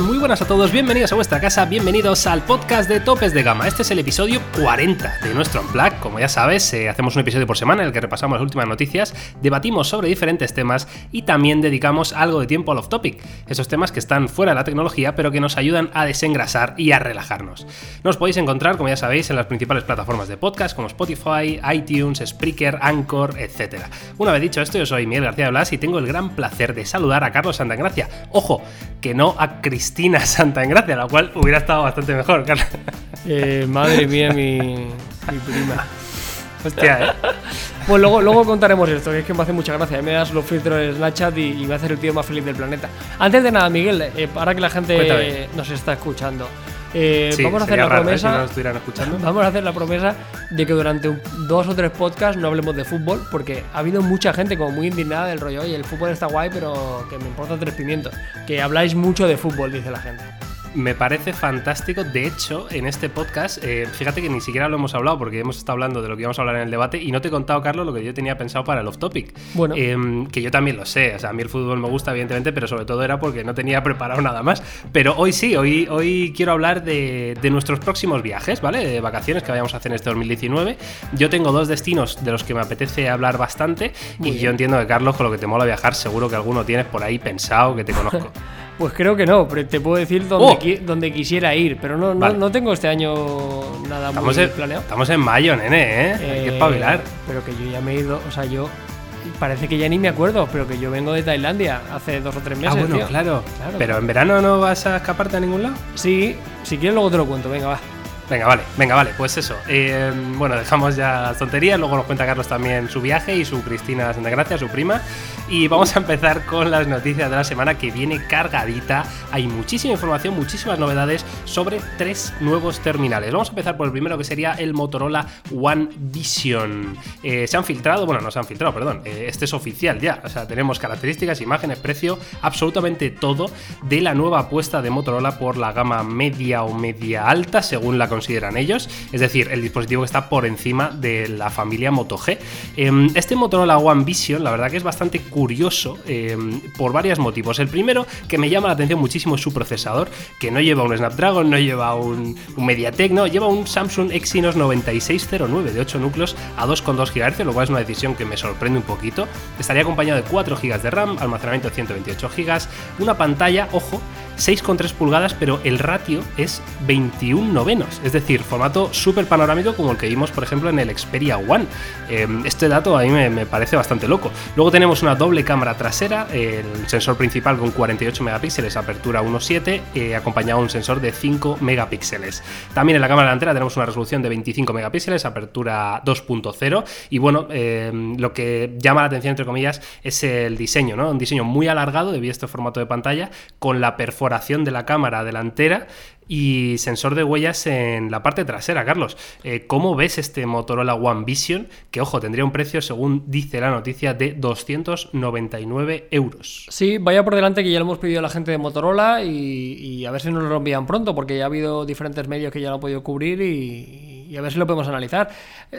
Muy buenas a todos, bienvenidos a vuestra casa, bienvenidos al podcast de Topes de Gama. Este es el episodio 40 de nuestro Unplug. Como ya sabes, eh, hacemos un episodio por semana en el que repasamos las últimas noticias, debatimos sobre diferentes temas y también dedicamos algo de tiempo al off-topic. Esos temas que están fuera de la tecnología pero que nos ayudan a desengrasar y a relajarnos. Nos podéis encontrar, como ya sabéis, en las principales plataformas de podcast como Spotify, iTunes, Spreaker, Anchor, etc. Una vez dicho esto, yo soy Miguel García Blas y tengo el gran placer de saludar a Carlos Santagracia. Ojo, que no a Cristina Santagracia, la cual hubiera estado bastante mejor, Carlos. Eh, madre mía, mi, mi prima. Hostia, ¿eh? Pues luego, luego contaremos esto, que es que me hace mucha gracia. Me das los filtros en Snapchat y, y me hace el tío más feliz del planeta. Antes de nada, Miguel, eh, para que la gente Cuéntame. nos está escuchando, eh, Sí, vamos a hacer la raro, ¿eh? promesa. si no nos estuvieran escuchando. Vamos a hacer la promesa de que durante un- dos o tres podcasts no hablemos de fútbol, porque ha habido mucha gente como muy indignada del rollo, oye, el fútbol está guay, pero que me importa tres pimientos. Que habláis mucho de fútbol, dice la gente. Me parece fantástico. De hecho, en este podcast, eh, fíjate que ni siquiera lo hemos hablado porque hemos estado hablando de lo que íbamos a hablar en el debate y no te he contado, Carlos, lo que yo tenía pensado para el off-topic. Bueno. Em, que yo también lo sé. O sea, a mí el fútbol me gusta, evidentemente, pero sobre todo era porque no tenía preparado nada más. Pero hoy sí, hoy, hoy quiero hablar de, de nuestros próximos viajes, ¿vale? De vacaciones que vayamos a hacer en este 2019. Yo tengo dos destinos de los que me apetece hablar bastante Muy y bien. yo entiendo que, Carlos, con lo que te mola viajar, seguro que alguno tienes por ahí pensado que te conozco. Pues creo que no, pero te puedo decir donde, ¡Oh! qui- quisiera ir, pero no, no, Vale. no tengo este año nada Estamos muy en, planeado. estamos en mayo, nene, ¿eh? Hay que Eh, espabilar. Pero que yo ya me he ido, o sea, yo parece que ya ni me acuerdo, pero que yo vengo de Tailandia hace dos o tres meses. Ah, bueno, tío. claro. Claro. Pero en verano no vas a escaparte a ningún lado. Sí, si quieres luego te lo cuento, venga, va. Venga, vale, venga, vale, pues eso. Eh, bueno, dejamos ya las tonterías, luego nos cuenta Carlos también su viaje y su Cristina Santagracia, su prima. Y vamos a empezar con las noticias de la semana que viene cargadita. Hay muchísima información, muchísimas novedades sobre tres nuevos terminales. Vamos a empezar por el primero que sería el Motorola One Vision. Eh, se han filtrado, bueno, no se han filtrado, perdón, eh, este es oficial ya. O sea, tenemos características, imágenes, precio, absolutamente todo de la nueva apuesta de Motorola por la gama media o media alta, según la consideran ellos. Es decir, el dispositivo que está por encima de la familia Moto G. Em, Este Motorola One Vision, la verdad que es bastante curioso em, por varios motivos. El primero, que me llama la atención muchísimo, es su procesador, que no lleva un Snapdragon, no lleva un, un MediaTek, no, lleva un Samsung Exynos 9609 de 8 núcleos a 2,2 GHz, lo cual es una decisión que me sorprende un poquito. Estaría acompañado de 4 GB de RAM, almacenamiento de 128 GB, una pantalla, ojo, 6,3 pulgadas, pero el ratio es 21 novenos, es decir, formato súper panorámico como el que vimos, por ejemplo, en el Xperia One. Eh, este dato a mí me, parece bastante loco. Luego tenemos una doble cámara trasera, el sensor principal con 48 megapíxeles, apertura 1.7, eh, acompañado de un sensor de 5 megapíxeles. También en la cámara delantera tenemos una resolución de 25 megapíxeles, apertura 2.0, y bueno, eh, lo que llama la atención, entre comillas, es el diseño, ¿no? Un diseño muy alargado debido a este formato de pantalla, con la de la cámara delantera y sensor de huellas en la parte trasera, Carlos. Eh, ¿Cómo ves este Motorola One Vision? Que, ojo, tendría un precio, según dice la noticia, de 299 euros. Sí, vaya por delante que ya lo hemos pedido a la gente de Motorola y, y a ver si nos lo envían pronto, porque ya ha habido diferentes medios que ya lo han podido cubrir y, y a ver si lo podemos analizar.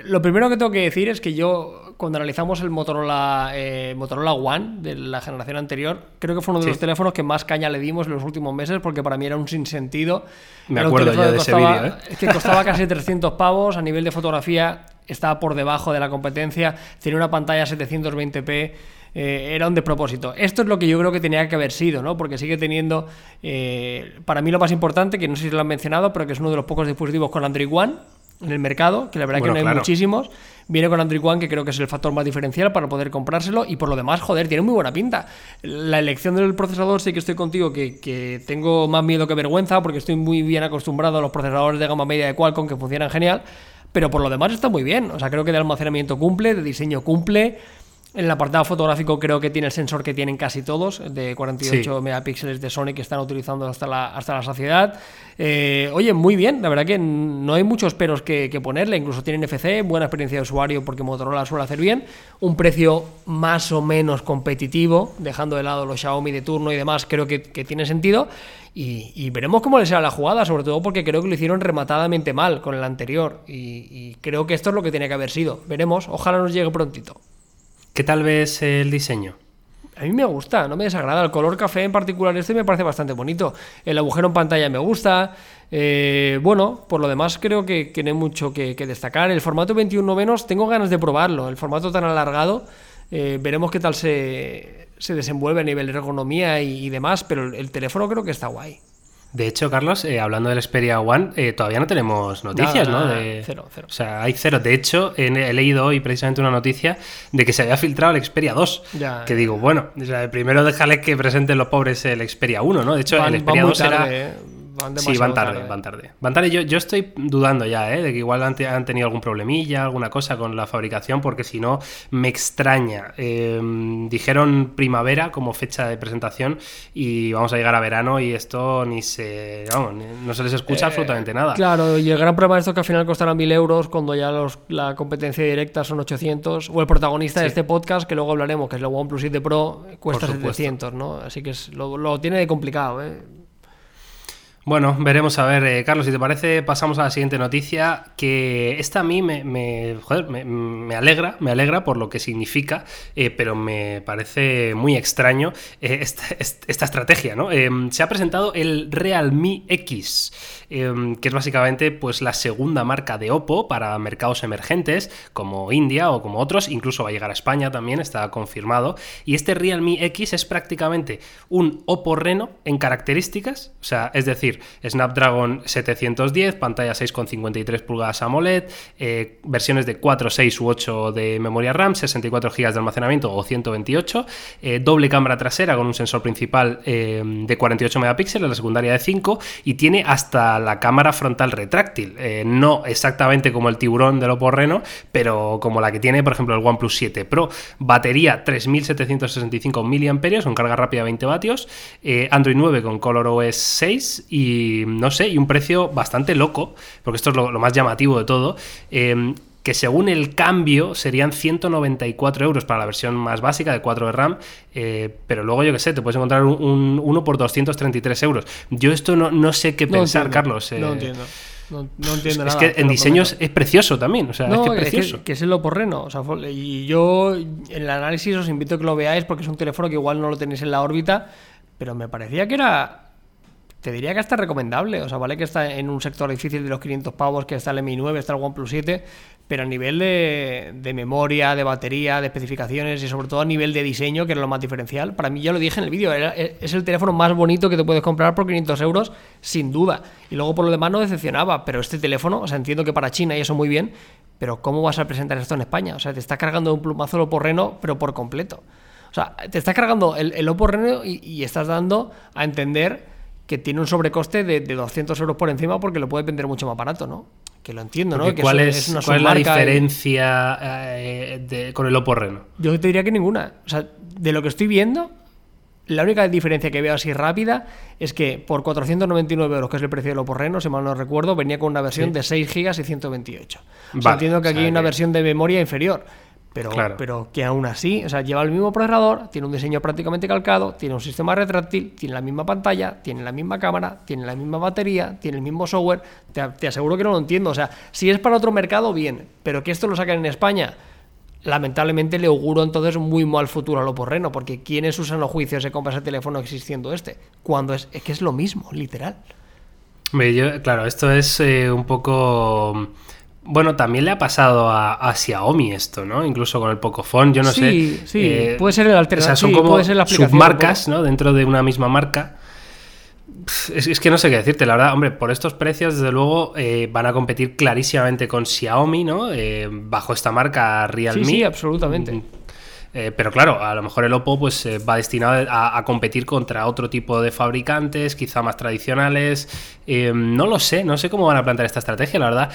Lo primero que tengo que decir es que yo, cuando analizamos el Motorola, eh, Motorola One de la generación anterior, creo que fue uno de Sí. los teléfonos que más caña le dimos en los últimos meses, porque para mí era un sinsentido. Me Era acuerdo yo de ese costaba- vídeo, ¿eh? Es que costaba casi 300 pavos, a nivel de fotografía estaba por debajo de la competencia, tenía una pantalla 720p, eh, era un despropósito. Esto es lo que yo creo que tenía que haber sido, ¿no? Porque sigue teniendo, eh, para mí lo más importante, que no sé si lo han mencionado, pero que es uno de los pocos dispositivos con Android One en el mercado, que la verdad Bueno, que no hay muchísimos. Viene con Android One, que creo que es el factor más diferencial para poder comprárselo. Y por lo demás, joder, tiene muy buena pinta. La elección del procesador, sí que estoy contigo, que, que tengo más miedo que vergüenza, porque estoy muy bien acostumbrado a los procesadores de gama media de Qualcomm que funcionan genial. Pero por lo demás está muy bien. O sea, creo que de almacenamiento cumple, de diseño cumple. En el apartado fotográfico creo que tiene el sensor que tienen casi todos, de 48 Sí. megapíxeles de Sony que están utilizando hasta la, hasta la saciedad. Eh, oye, muy bien, la verdad que no hay muchos peros que, que ponerle, incluso tienen FC, buena experiencia de usuario porque Motorola suele hacer bien, un precio más o menos competitivo, dejando de lado los Xiaomi de turno y demás, creo que, que tiene sentido. Y, y veremos cómo les será la jugada, sobre todo porque creo que lo hicieron rematadamente mal con el anterior. Y, y creo que esto es lo que tenía que haber sido. Veremos, ojalá nos llegue prontito. ¿Qué tal ves el diseño? A mí me gusta, no me desagrada. El color café en particular este me parece bastante bonito. El agujero en pantalla me gusta. Eh, bueno, por lo demás creo que, no hay mucho que, destacar. El formato 21 novenos tengo ganas de probarlo. El formato tan alargado, eh, veremos qué tal se, se desenvuelve a nivel de ergonomía y, demás, pero el teléfono creo que está guay. De hecho, Carlos, eh, hablando del Xperia One, eh, todavía no tenemos noticias, ¿no? nada, De- cero, cero. O sea, hay cero. De hecho, he, he leído hoy precisamente una noticia de que se había filtrado el Xperia 2. Ya, que digo, bueno, o sea, primero déjale que presenten los pobres el Xperia 1, ¿no? De hecho, Van- el Xperia muy 2 era... tarde, eh. Van Sí, demasiado van tarde, tarde. van tarde. Van tarde. Yo, yo estoy dudando ya, ¿eh? De que igual han, te- han tenido algún problemilla, alguna cosa con la fabricación, porque si no, me extraña. Eh, dijeron primavera como fecha de presentación y vamos a llegar a verano y esto ni se... Vamos, ni- no se les escucha absolutamente nada. Eh, Claro, y el gran problema de esto es que al final costará 1000 euros cuando ya los- la competencia directa son 800. O el protagonista de Sí. este podcast, que luego hablaremos, que es el OnePlus 7 Pro, cuesta Por supuesto. 700, ¿no? Así que es- lo, lo tiene de complicado, ¿eh? Bueno, veremos a ver, eh, Carlos, si te parece, pasamos a la siguiente noticia, que esta a mí me, me, alegra, me alegra por lo que significa, eh, pero me parece muy extraño eh, esta, est- esta estrategia, ¿no? Se ha presentado el Realme X, eh, que es básicamente pues, la segunda marca de Oppo para mercados emergentes, como India o como otros, incluso va a llegar a España también, está confirmado, y este Realme X es prácticamente un Oppo Reno en características, o sea, es decir, Snapdragon 710, pantalla 6,53 pulgadas AMOLED, eh, versiones de 4, 6 u 8 de memoria RAM, 64 GB de almacenamiento o 128, eh, doble cámara trasera con un sensor principal eh, de 48 megapíxeles, la secundaria de 5, y tiene hasta la cámara frontal retráctil, eh, no exactamente como el tiburón del Oppo Reno, pero como la que tiene, por ejemplo, el OnePlus 7 Pro, batería 3765 mAh con carga rápida 20 vatios, eh, Android 9 con ColorOS 6 y no sé, y un precio bastante loco, porque esto es lo, lo más llamativo de todo. eh, que según el cambio serían 194 euros para la versión más básica de 4 de RAM, eh, pero luego yo que sé, te puedes encontrar un, un- uno por 233 euros. Yo esto no, no sé qué No pensar, entiendo, Carlos. eh, No entiendo. No, no entiendo es nada. que te en lo diseño prometo. es, es precioso también, o sea, No, es que es es que, precioso. que es el Oppo Reno. O sea, fue- y yo en el análisis os invito a que lo veáis porque es un teléfono que igual no lo tenéis en la órbita, pero me parecía que era. Te diría que hasta recomendable. O sea, vale que está en un sector difícil de los 500 pavos, que está el Mi 9, está el OnePlus 7, pero a nivel de, memoria, de batería, de especificaciones y sobre todo a nivel de diseño, que era lo más diferencial, para mí ya lo dije en el vídeo, era- es el teléfono más bonito que te puedes comprar por 500 euros, sin duda. Y luego por lo demás no decepcionaba, pero este teléfono, o sea, entiendo que para China y eso muy bien, pero ¿cómo vas a presentar esto en España? O sea, te está cargando un plumazo el Oppo Reno, pero por completo. O sea, te está cargando el, el y estás dando a entender que tiene un sobrecoste de, de 200 euros por encima porque lo puedes vender mucho más barato, ¿no? Que lo entiendo, ¿no? Porque ¿Cuál, es, una cuál es la diferencia eh, de- con el Oppo Reno? Yo te diría que ninguna. O sea, de lo que estoy viendo, la única diferencia que veo así rápida es que por 499 euros, que es el precio del Oppo Reno, si mal no recuerdo, venía con una versión Sí. de 6 GB y 128. O sea, Vale, entiendo que o aquí sea hay una que- versión de memoria inferior. Pero, Claro. pero que aún así, o sea, lleva el mismo procesador, tiene un diseño prácticamente calcado, tiene un sistema retráctil, tiene la misma pantalla, tiene la misma cámara, tiene la misma batería, tiene el mismo software. Te, te aseguro que no lo entiendo. O sea, si es para otro mercado, bien, pero que esto lo saquen en España, lamentablemente le auguro entonces muy mal futuro a lo porreno, porque ¿quién en su sano juicio se compra ese teléfono existiendo este? Cuando es, es que es lo mismo, literal. Yo- claro, esto es eh, un poco... Bueno, también le ha pasado a, a Xiaomi esto, ¿no? Incluso con el Pocophone, yo no Sí, sé. sí, puede ser el O sea, alternativo, son sí, como ser la submarcas, ¿no? Dentro de una misma marca. Es, es que no sé qué decirte, la verdad. Hombre, por estos precios, desde luego, eh, van a competir clarísimamente con Xiaomi, ¿no? Eh, bajo esta marca Realme. Sí, sí, absolutamente. Eh, pero claro, a lo mejor el Oppo pues eh, va destinado a, a competir contra otro tipo de fabricantes, quizá más tradicionales. Eh, no lo sé, no sé cómo van a plantear esta estrategia, la verdad.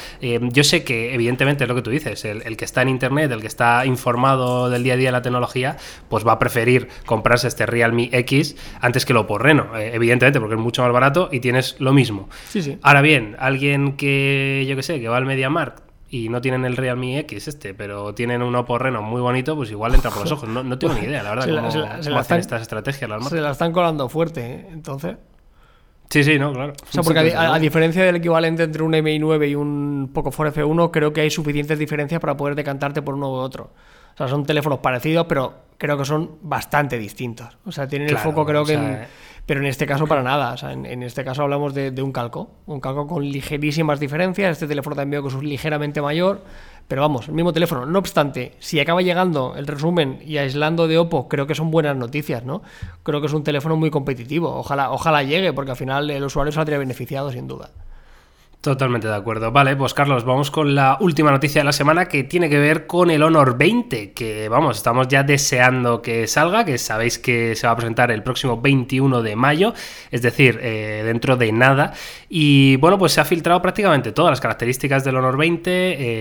Yo sé que, evidentemente, es lo que tú dices, el, el que está en internet, el que está informado del día a día de la tecnología, pues va a preferir comprarse este Realme X antes que el Oppo Reno, evidentemente, porque es mucho más barato y tienes lo mismo. Sí, sí. Ahora bien, alguien que, yo que sé, que va al MediaMarkt y no tienen el Realme X este, pero tienen un Oppo Reno muy bonito, pues igual entra por los ojos. No, no tengo ni idea, la verdad, Se la- cómo, se la- se cómo la hacen están- estas estrategias las. Se la están colando fuerte, ¿eh? entonces. Sí, sí, no, claro. O sea, porque a, diferencia del equivalente entre un MI9 y un Pocophone F1, creo que hay suficientes diferencias para poder decantarte por uno u otro. O sea, son teléfonos parecidos, pero creo que son bastante distintos. O sea, tienen el foco, creo que. Pero en este caso, para nada. O sea, en, este caso hablamos de, un calco. Un calco con ligerísimas diferencias. Este teléfono también que es ligeramente mayor. Pero vamos, el mismo teléfono. No obstante, si acaba llegando el resumen y aislando de Oppo, creo que son buenas noticias, ¿no? Creo que es un teléfono muy competitivo. Ojalá, ojalá llegue, porque al final el usuario saldría beneficiado, sin duda. Totalmente de acuerdo. Vale, pues Carlos, vamos con la última noticia de la semana que tiene que ver con el Honor 20, que vamos, estamos ya deseando que salga, que sabéis que se va a presentar el próximo 21 de mayo, es decir, eh, dentro de nada. Y bueno, pues se ha filtrado prácticamente todas las características del Honor 20,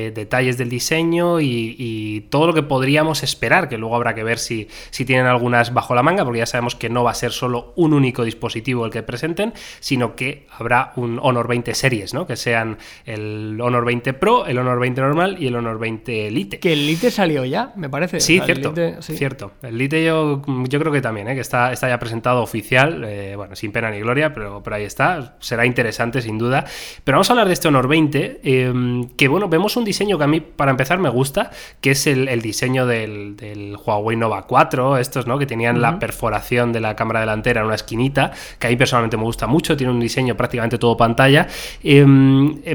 eh, detalles del diseño y, todo lo que podríamos esperar, que luego habrá que ver si, si tienen algunas bajo la manga, porque ya sabemos que no va a ser solo un único dispositivo el que presenten, sino que habrá un Honor 20 series, ¿no? Que sean el Honor 20 Pro, el Honor 20 normal y el Honor 20 Elite. Que el Elite salió ya, me parece. Sí, cierto. El Cierto. El Elite yo, yo creo que también, ¿eh? que está, está ya presentado oficial, eh, bueno, sin pena ni gloria, pero, pero ahí está. Será interesante, sin duda. Pero vamos a hablar de este Honor 20, em, que bueno, vemos un diseño que a mí, para empezar, me gusta, que es el, diseño del, Huawei Nova 4, estos, ¿no? Que tenían la perforación de la cámara delantera en una esquinita, que a mí personalmente me gusta mucho, tiene un diseño prácticamente todo pantalla. Eh, Mm,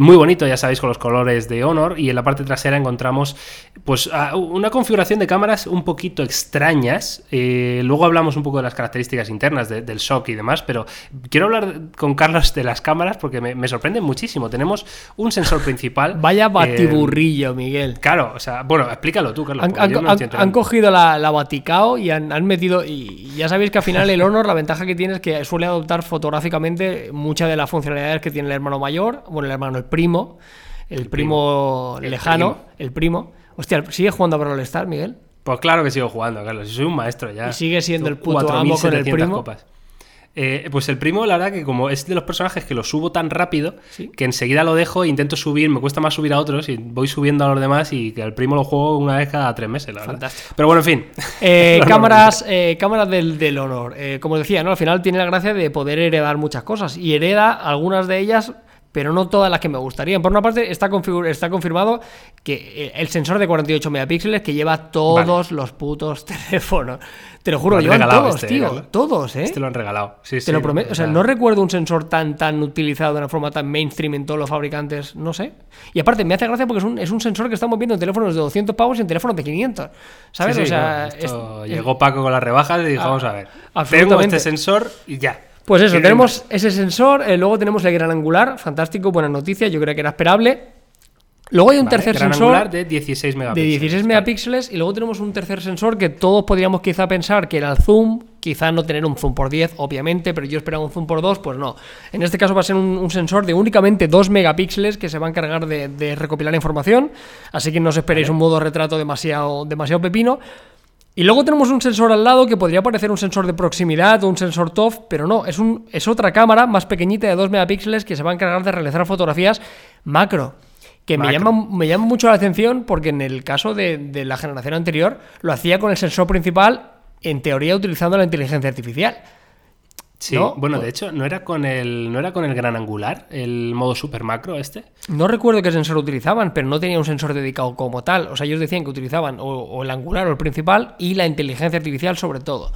muy bonito, ya sabéis, con los colores de Honor. Y en la parte trasera encontramos pues una configuración de cámaras un poquito extrañas. Eh, luego hablamos un poco de las características internas del shock y demás, pero quiero hablar con Carlos de las cámaras porque me, me sorprenden muchísimo. Tenemos un sensor principal. Vaya batiburrillo, eh, Miguel. Claro, o sea, bueno, explícalo tú, Carlos. Han, cogido la, la Baticao y han, han, metido. Y ya sabéis que al final el Honor, la ventaja que tiene es que suele adoptar fotográficamente muchas de las funcionalidades que tiene el hermano mayor bueno, el hermano, el primo, el, primo, lejano, el primo. Hostia, ¿sigue jugando a Brawl Star, Miguel? Pues claro que sigo jugando, Carlos. Soy un maestro ya. Y sigue siendo el puto amo con el primo. Eh, pues el primo, la verdad que como es de los personajes que lo subo tan rápido, que enseguida lo dejo e intento subir, me cuesta más subir a otros y voy subiendo a los demás y que el primo lo juego una vez cada tres meses, la verdad. Fantástico. Pero bueno, en fin. Eh, cámaras eh, cámaras del, del honor. como decía, ¿no? Al final tiene la gracia de poder heredar muchas cosas y hereda algunas de ellas pero no todas las que me gustarían. Por una parte, está, está confirmado que eh, el sensor de 48 megapíxeles que lleva todos los putos teléfonos. Te lo juro, lo llevan todos, este, tío. Todos, ¿eh? Este lo han regalado. Sí, Te lo prometo. O sea, no recuerdo un sensor tan, tan utilizado de una forma tan mainstream en todos los fabricantes. No sé. Y aparte, me hace gracia porque es un, es un sensor que estamos viendo en teléfonos de 200 pavos y en teléfonos de 500. ¿Sabes? o sea. llegó Paco con las rebajas y dijo, ah, vamos a ver. Tengo este sensor y ya. Pues eso, tenemos ese sensor, eh, luego tenemos el gran angular, fantástico, buena noticia, yo creo que era esperable. Luego hay un tercer gran sensor de 16 megapíxeles. De 16 megapíxeles y luego tenemos un tercer sensor que todos podríamos quizá pensar que era el zoom, quizá no tener un zoom por 10, obviamente, pero yo esperaba un zoom por 2, pues no. En este caso va a ser un, sensor de únicamente 2 megapíxeles que se va a encargar de, recopilar información, así que no os esperéis un modo retrato demasiado, demasiado pepino. Y luego tenemos un sensor al lado que podría parecer un sensor de proximidad o un sensor TOF, pero no, es, un, es otra cámara más pequeñita de 2 megapíxeles que se va a encargar de realizar fotografías macro. Que me llama, me llama mucho la atención porque en el caso de, de la generación anterior lo hacía con el sensor principal, en teoría utilizando la inteligencia artificial. Sí, bueno, de hecho, ¿no era con el no era con el gran angular, el modo super macro este? No recuerdo qué sensor utilizaban, pero no tenía un sensor dedicado como tal. O sea, ellos decían que utilizaban o, el angular o el principal y la inteligencia artificial sobre todo.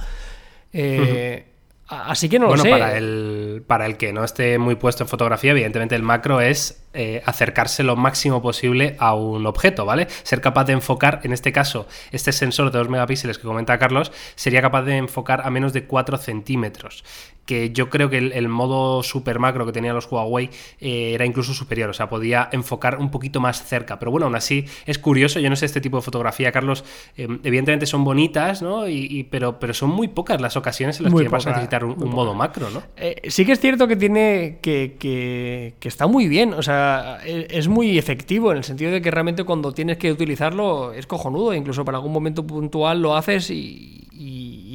Eh, Así que no lo sé. Para el, para el que no esté muy puesto en fotografía, evidentemente el macro es eh, acercarse lo máximo posible a un objeto, ¿vale? Ser capaz de enfocar, en este caso, este sensor de 2 megapíxeles que comenta Carlos, sería capaz de enfocar a menos de 4 centímetros que yo creo que el, modo super macro que tenían los Huawei eh, era incluso superior, o sea, podía enfocar un poquito más cerca. Pero bueno, aún así es curioso, yo no sé este tipo de fotografía, Carlos, eh, evidentemente son bonitas, ¿no? Y, pero, pero son muy pocas las ocasiones en las que vas a necesitar un, modo macro, ¿no? Eh, sí que es cierto que tiene, que, que, que está muy bien, o sea, e, es muy efectivo en el sentido de que realmente cuando tienes que utilizarlo es cojonudo, incluso para algún momento puntual lo haces y,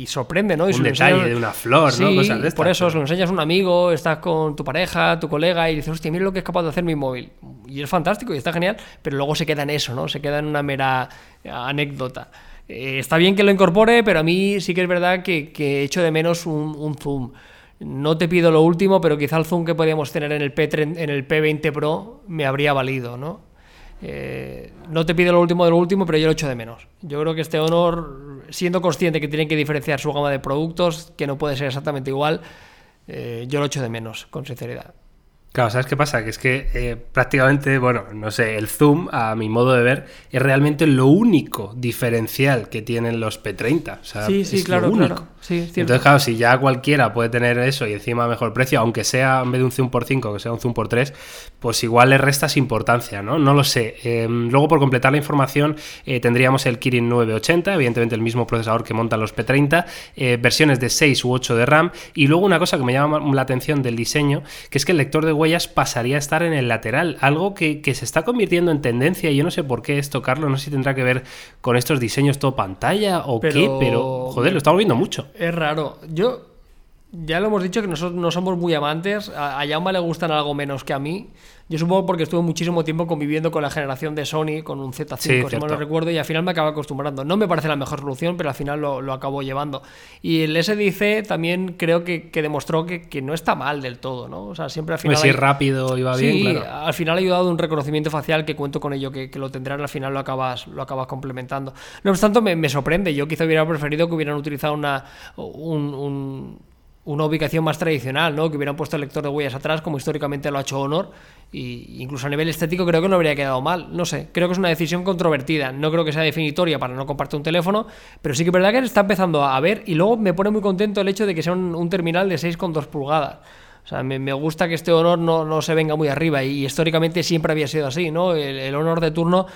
y, sorprende, ¿no? un detalle de una flor, ¿no? Cosas de por eso, se lo enseñas a un amigo, estás con tu pareja, tu colega y dices, hostia, mira lo que es capaz de hacer mi móvil. Y es fantástico y está genial, pero luego se queda en eso, ¿no? Se queda en una mera anécdota. Eh, está bien que lo incorpore, pero a mí sí que es verdad que, que echo de menos un, zoom. no te pido lo último, pero quizá el zoom que podíamos tener en el, P en el P20 Pro me habría valido, ¿no? Eh, no te pido lo último de lo último, pero yo lo echo de menos. Yo creo que este Honor, siendo consciente que tienen que diferenciar su gama de productos, que no puede ser exactamente igual, eh, yo lo echo de menos, con sinceridad. Claro, ¿sabes qué pasa? Que es que eh, prácticamente, bueno, no sé, el zoom, a mi modo de ver, es realmente lo único diferencial que tienen los P30. O sea, sí, sí, es claro, lo único. claro. Sí, Entonces, claro, si ya cualquiera puede tener eso y encima mejor precio, aunque sea en vez de un zoom por 5, que sea un zoom por 3, pues igual le restas importancia, ¿no? No lo sé. Eh, luego, por completar la información, eh, tendríamos el Kirin 980, evidentemente el mismo procesador que montan los P30, versiones de 6 u 8 de RAM, y luego una cosa que me llama la atención del diseño, que es que el lector de huellas pasaría a estar en el lateral, algo que, se está convirtiendo en tendencia y yo no sé por qué esto, Carlos, no sé si tendrá que ver con estos diseños todo pantalla o qué, pero joder, lo estamos viendo mucho. Es raro. Yo ya lo hemos dicho que nosotros no somos muy amantes, a, a Jaume le gustan algo menos que a mí. Yo supongo porque estuve muchísimo tiempo conviviendo con la generación de Sony, con un Z5, si mal no recuerdo, y al final me acabo acostumbrando. No me parece la mejor solución, pero al final lo, lo acabo llevando. Y el SDC también creo que, demostró que, no está mal del todo, ¿no? O sea, siempre al final. Pues rápido iba bien, al final ha ayudado un reconocimiento facial que cuento con ello, que, lo tendrán, al final lo acabas, lo acabas complementando. No obstante, me, me sorprende. Yo quizá hubiera preferido que hubieran utilizado una, un una ubicación más tradicional, ¿no? Que hubieran puesto el lector de huellas atrás, como históricamente lo ha hecho Honor, y incluso a nivel estético creo que no habría quedado mal. No sé, creo que es una decisión controvertida. No creo que sea definitoria para no compartir un teléfono, pero sí que es verdad que está empezando a ver, y luego me pone muy contento el hecho de que sea un, terminal de 6,2 pulgadas. O sea, me, gusta que este Honor no, no, se venga muy arriba, y, históricamente siempre había sido así, ¿no? El, Honor de turno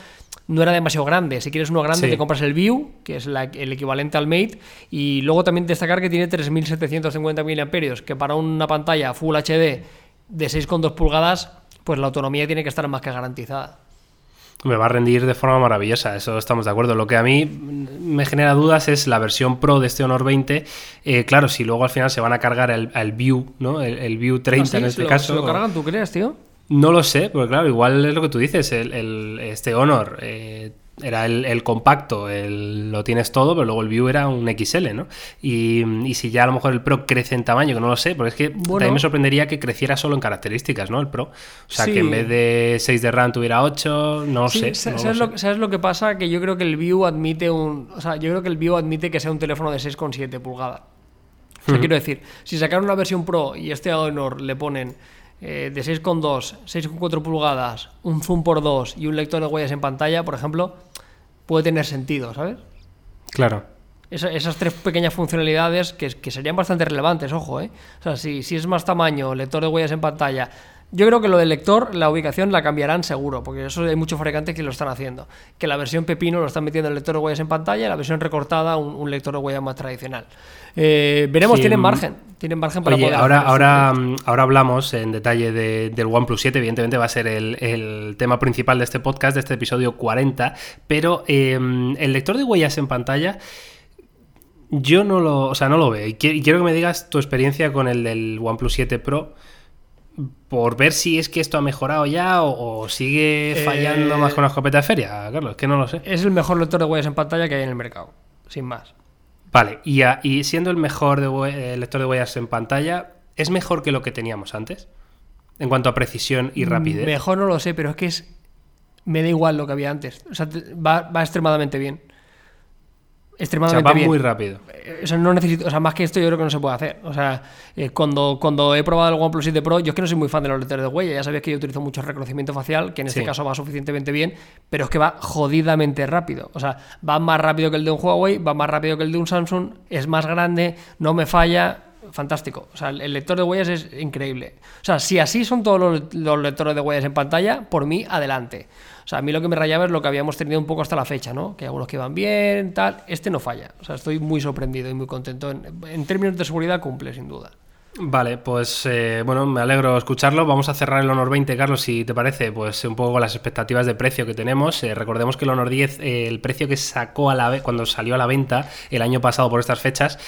no era demasiado grande. Si quieres uno grande, te compras el View, que es el equivalente al Mate. Y luego también destacar que tiene 3750 mAh, que para una pantalla Full HD de 6,2 pulgadas, pues la autonomía tiene que estar más que garantizada. Me va a rendir de forma maravillosa, eso estamos de acuerdo. Lo que a mí me genera dudas es la versión Pro de este Honor 20. Eh, claro, si luego al final se van a cargar el, View, ¿no? El, View 30 ah, en este caso. ¿Se lo cargan, tú crees, tío? No lo sé, porque claro, igual es lo que tú dices, el, este Honor eh, era el, compacto, el, lo tienes todo, pero luego el View era un XL, ¿no? Y, si ya a lo mejor el Pro crece en tamaño, que no lo sé, porque es que también me sorprendería que creciera solo en características, ¿no? El Pro. O sea, que en vez de 6 de RAM tuviera 8, no sé. ¿sabes, lo, ¿Sabes lo que pasa? Que yo creo que el View admite un... O sea, yo creo que el View admite que sea un teléfono de 6,7 pulgadas. O sea, quiero decir, si sacaron una versión Pro y este Honor le ponen eh, de 6,2, 6,4 pulgadas, un zoom por 2 y un lector de huellas en pantalla, por ejemplo, puede tener sentido, ¿sabes? Claro. esas tres pequeñas funcionalidades que, serían bastante relevantes, ojo, ¿eh? O sea, si, si es más tamaño, lector de huellas en pantalla, yo creo que lo del lector, la ubicación la cambiarán seguro, porque eso hay muchos fabricantes que lo están haciendo. Que la versión Pepino lo están metiendo el lector de huellas en pantalla y la versión recortada un, lector de huellas más tradicional. Eh, veremos, tienen mm, margen. Tienen margen para poder ahora, ahora, mm, ahora hablamos en detalle del OnePlus 7, evidentemente va a ser el, tema principal de este podcast, de este episodio 40, pero em, el lector de huellas en pantalla yo no lo, o sea, no lo veo. Y quiero que me digas tu experiencia con el del OnePlus 7 Pro por ver si es que esto ha mejorado ya o, sigue fallando más con la escopeta de feria, Carlos, que no lo sé. Es el mejor lector de huellas en pantalla que hay en el mercado, sin más. Vale, y, siendo el mejor de lector de huellas en pantalla, ¿es mejor que lo que teníamos antes? En cuanto a precisión y mm, rapidez. Mejor no lo sé, pero es que es. Me da igual lo que había antes. O sea, va extremadamente bien extremadamente o sea, va muy rápido. Eh, o sea, no necesito, o sea, más que esto yo creo que no se puede hacer. O sea, eh, cuando, cuando he probado el OnePlus 7 Pro, yo es que no soy muy fan de los lectores de huella. Ya sabéis que yo utilizo mucho reconocimiento facial, que en este caso va suficientemente bien, pero es que va jodidamente rápido. O sea, va más rápido que el de un Huawei, va más rápido que el de un Samsung, es más grande, no me falla. Fantástico. O sea, el lector de huellas es increíble. O sea, si así son todos los, los lectores de huellas en pantalla, por mí, adelante. O sea, a mí lo que me rayaba es lo que habíamos tenido un poco hasta la fecha, ¿no? Que algunos que van bien, tal. Este no falla. O sea, estoy muy sorprendido y muy contento. En, términos de seguridad cumple, sin duda. Vale, pues eh, bueno, me alegro escucharlo. Vamos a cerrar el Honor 20, Carlos, si te parece, pues un poco con las expectativas de precio que tenemos. Eh, recordemos que el Honor 10, eh, el precio que sacó a la cuando salió a la venta el año pasado por estas fechas,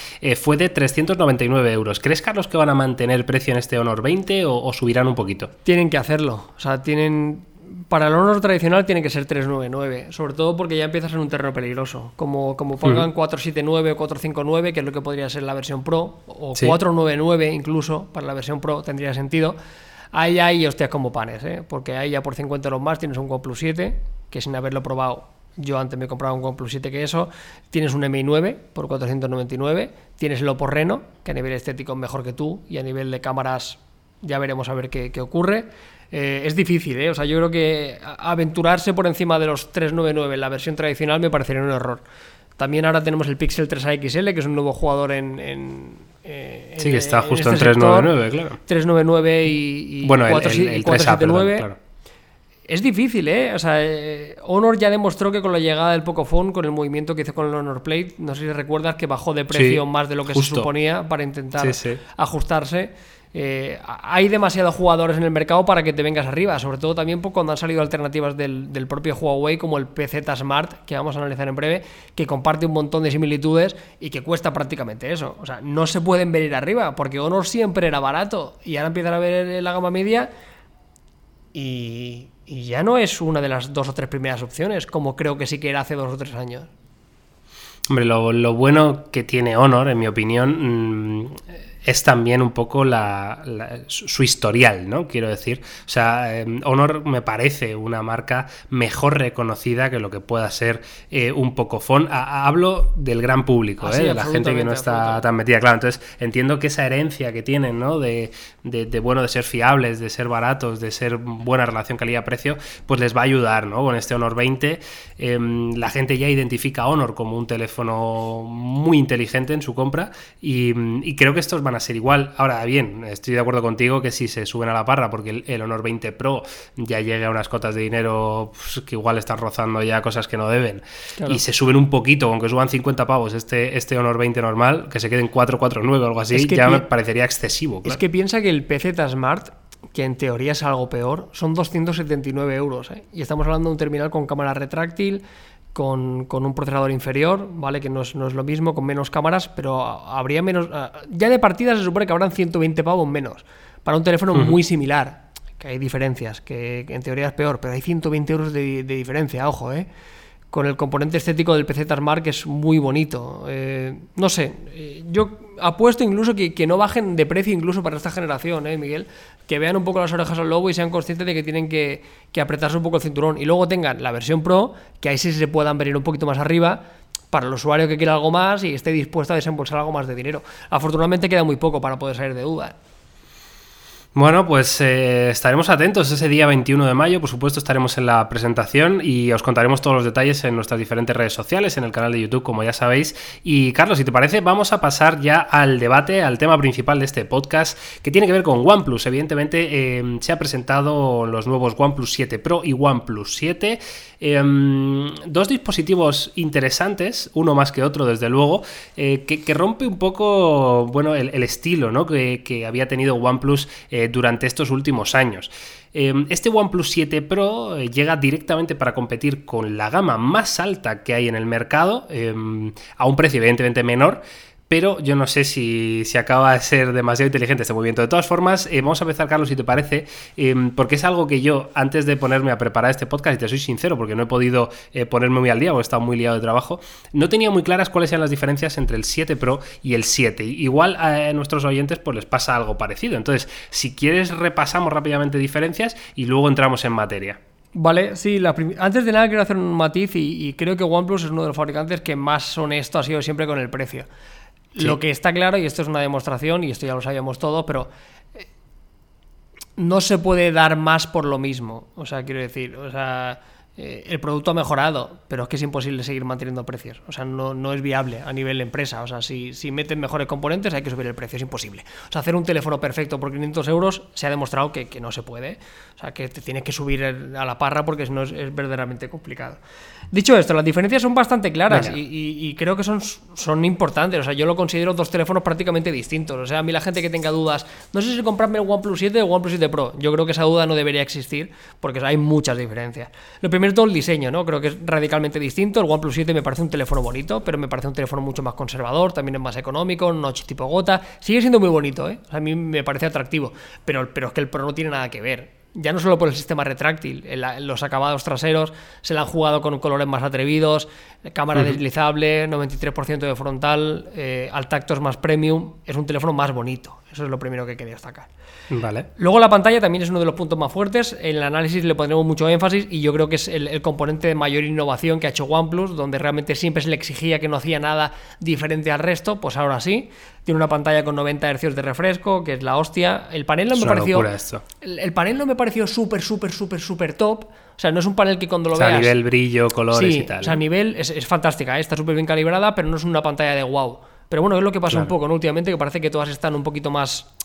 fue de 399 euros. ¿Crees, Carlos, que van a mantener el precio en este Honor 20 o subirán un poquito? Tienen que hacerlo. O sea, tienen para el Honor tradicional tiene que ser 399, sobre todo porque ya empiezas en un terreno peligroso. Como, como pongan 479 o 459, que es lo que podría ser la versión Pro, o 499 incluso, para la versión Pro tendría sentido. Ahí hay hostias como panes, ¿eh? porque ahí ya por 50 euros más tienes un OnePlus 7, que sin haberlo probado, yo antes me he comprado un OnePlus 7 que eso, tienes un Mi 9 por 499, tienes el Oppo Reno, que a nivel estético es mejor que tú, y a nivel de cámaras ya veremos a ver qué, qué ocurre. Eh, es difícil, ¿eh? O sea, yo creo que aventurarse por encima de los 399 en la versión tradicional me parecería un error. También ahora tenemos el Pixel 3a XL, que es un nuevo jugador en. Eh, sí, que está justo en, 399, este claro. 399 y, y bueno, el, 479. claro. Es difícil, ¿eh? O sea, eh, Honor ya demostró que con la llegada del Pocophone, con el movimiento que hizo con el Honor Plate, no sé si recuerdas que bajó de precio más de lo que se suponía para intentar ajustarse. Eh, hay demasiados jugadores en el mercado para que te vengas arriba, sobre todo también cuando han salido alternativas del, propio Huawei como el PZ Smart, que vamos a analizar en breve, que comparte un montón de similitudes y que cuesta prácticamente eso. O sea, no se pueden venir arriba, porque Honor siempre era barato y ahora empiezan a ver la gama media y, ya no es una de las dos o tres primeras opciones, como creo que sí que era hace dos o tres años. Hombre, lo, bueno que tiene Honor, en mi opinión, mm, es también un poco la, su historial, ¿no? Quiero decir, o sea, em, Honor me parece una marca mejor reconocida que lo que pueda ser eh, un Pocofon. hablo del gran público, ah, ¿eh? de la gente que no está tan metida. Claro, entonces entiendo que esa herencia que tienen, ¿no? De, de, bueno, de ser fiables, de ser baratos, de ser buena relación calidad-precio, pues les va a ayudar, ¿no? Con este Honor 20, em, la gente ya identifica Honor como un teléfono muy inteligente en su compra y, y creo que estos van a ser igual. Ahora bien, estoy de acuerdo contigo que si se suben a la parra porque el, Honor 20 Pro ya llegue a unas cotas de dinero pues, que igual están rozando ya cosas que no deben y se suben un poquito, aunque suban 50 pavos este, este Honor 20 normal, que se queden 449 o algo así, ya me parecería excesivo. Es que piensa que el PZ Smart que en teoría es algo peor, son 279 euros. ¿eh? Y estamos hablando de un terminal con cámara retráctil, con, un procesador inferior, ¿vale? Que no es, lo mismo, con menos cámaras, pero habría menos. Ah, ya de partida se supone que habrán 120 pavos menos. Para un teléfono muy similar, que hay diferencias, que, en teoría es peor, pero hay 120 euros de, de diferencia, ojo, ¿eh? con el componente estético del PC Smart que es muy bonito. Eh, no sé, eh, yo apuesto incluso que, no bajen de precio incluso para esta generación, ¿eh, Miguel? Que vean un poco las orejas al lobo y sean conscientes de que tienen que, apretarse un poco el cinturón. Y luego tengan la versión Pro, que ahí sí se puedan venir un poquito más arriba para el usuario que quiera algo más y esté dispuesto a desembolsar algo más de dinero. Afortunadamente queda muy poco para poder salir de duda. Bueno, pues eh, estaremos atentos ese día 21 de mayo, por supuesto estaremos en la presentación y os contaremos todos los detalles en nuestras diferentes redes sociales, en el canal de YouTube, como ya sabéis. Y Carlos, si te parece, vamos a pasar ya al debate, al tema principal de este podcast, que tiene que ver con OnePlus. Evidentemente eh, se ha presentado los nuevos OnePlus 7 Pro y OnePlus 7. Em, dos dispositivos interesantes, uno más que otro, desde luego, eh, que, rompe un poco bueno, el, estilo ¿no? que, había tenido OnePlus eh, durante estos últimos años. Em, este OnePlus 7 Pro eh, llega directamente para competir con la gama más alta que hay en el mercado, em, a un precio evidentemente menor pero yo no sé si, acaba de ser demasiado inteligente este movimiento. De todas formas, eh, vamos a empezar, Carlos, si te parece, em, porque es algo que yo, antes de ponerme a preparar este podcast, y te soy sincero, porque no he podido eh, ponerme muy al día, porque he estado muy liado de trabajo, no tenía muy claras cuáles eran las diferencias entre el 7 Pro y el 7. Igual a nuestros oyentes pues les pasa algo parecido. Entonces, si quieres, repasamos rápidamente diferencias y luego entramos en materia. Vale, sí, antes de nada quiero hacer un matiz y, creo que OnePlus es uno de los fabricantes que más honesto ha sido siempre con el precio. Lo que está claro, y esto es una demostración, y esto ya lo sabíamos todos, pero eh, no se puede dar más por lo mismo. O sea, quiero decir, o sea, eh, el producto ha mejorado, pero es que es imposible seguir manteniendo precios. O sea, no, no es viable a nivel empresa. O sea, si, si, meten mejores componentes hay que subir el precio, es imposible. O sea, hacer un teléfono perfecto por 500 euros se ha demostrado que, que no se puede. O sea, que te tienes que subir a la parra porque si no es, es verdaderamente complicado. Dicho esto, las diferencias son bastante claras y, creo que son, son importantes. O sea, yo lo considero dos teléfonos prácticamente distintos. O sea, a mí la gente que tenga dudas, no sé si comprarme el OnePlus 7 o el OnePlus 7 Pro. Yo creo que esa duda no debería existir porque hay muchas diferencias. Lo primero todo el diseño, ¿no? Creo que es radicalmente distinto. El OnePlus 7 me parece un teléfono bonito, pero me parece un teléfono mucho más conservador, también es más económico, notch tipo gota. Sigue siendo muy bonito, ¿eh? a mí me parece atractivo, pero, pero es que el Pro no tiene nada que ver. ya no solo por el sistema retráctil, los acabados traseros se la han jugado con colores más atrevidos, cámara deslizable, 93% de frontal, eh, al tacto es más premium, es un teléfono más bonito. Eso es lo primero que quería destacar. Vale. Luego la pantalla también es uno de los puntos más fuertes. En el análisis le pondremos mucho énfasis y yo creo que es el, el componente de mayor innovación que ha hecho OnePlus, donde realmente siempre se le exigía que no hacía nada diferente al resto, pues ahora sí. Tiene una pantalla con 90 Hz de refresco, que es la hostia. El panel no Es me pareció... esto. El, el panel no me pareció súper, súper, súper, súper top. O sea, no es un panel que cuando lo O sea, a veas... nivel brillo, colores Sí, y tal. o sea, a nivel es, es fantástica, ¿eh? está súper bien calibrada, pero no es una pantalla de wow. Pero bueno, es lo que pasa un poco, ¿no? Últimamente que parece que todas están un poquito más eh,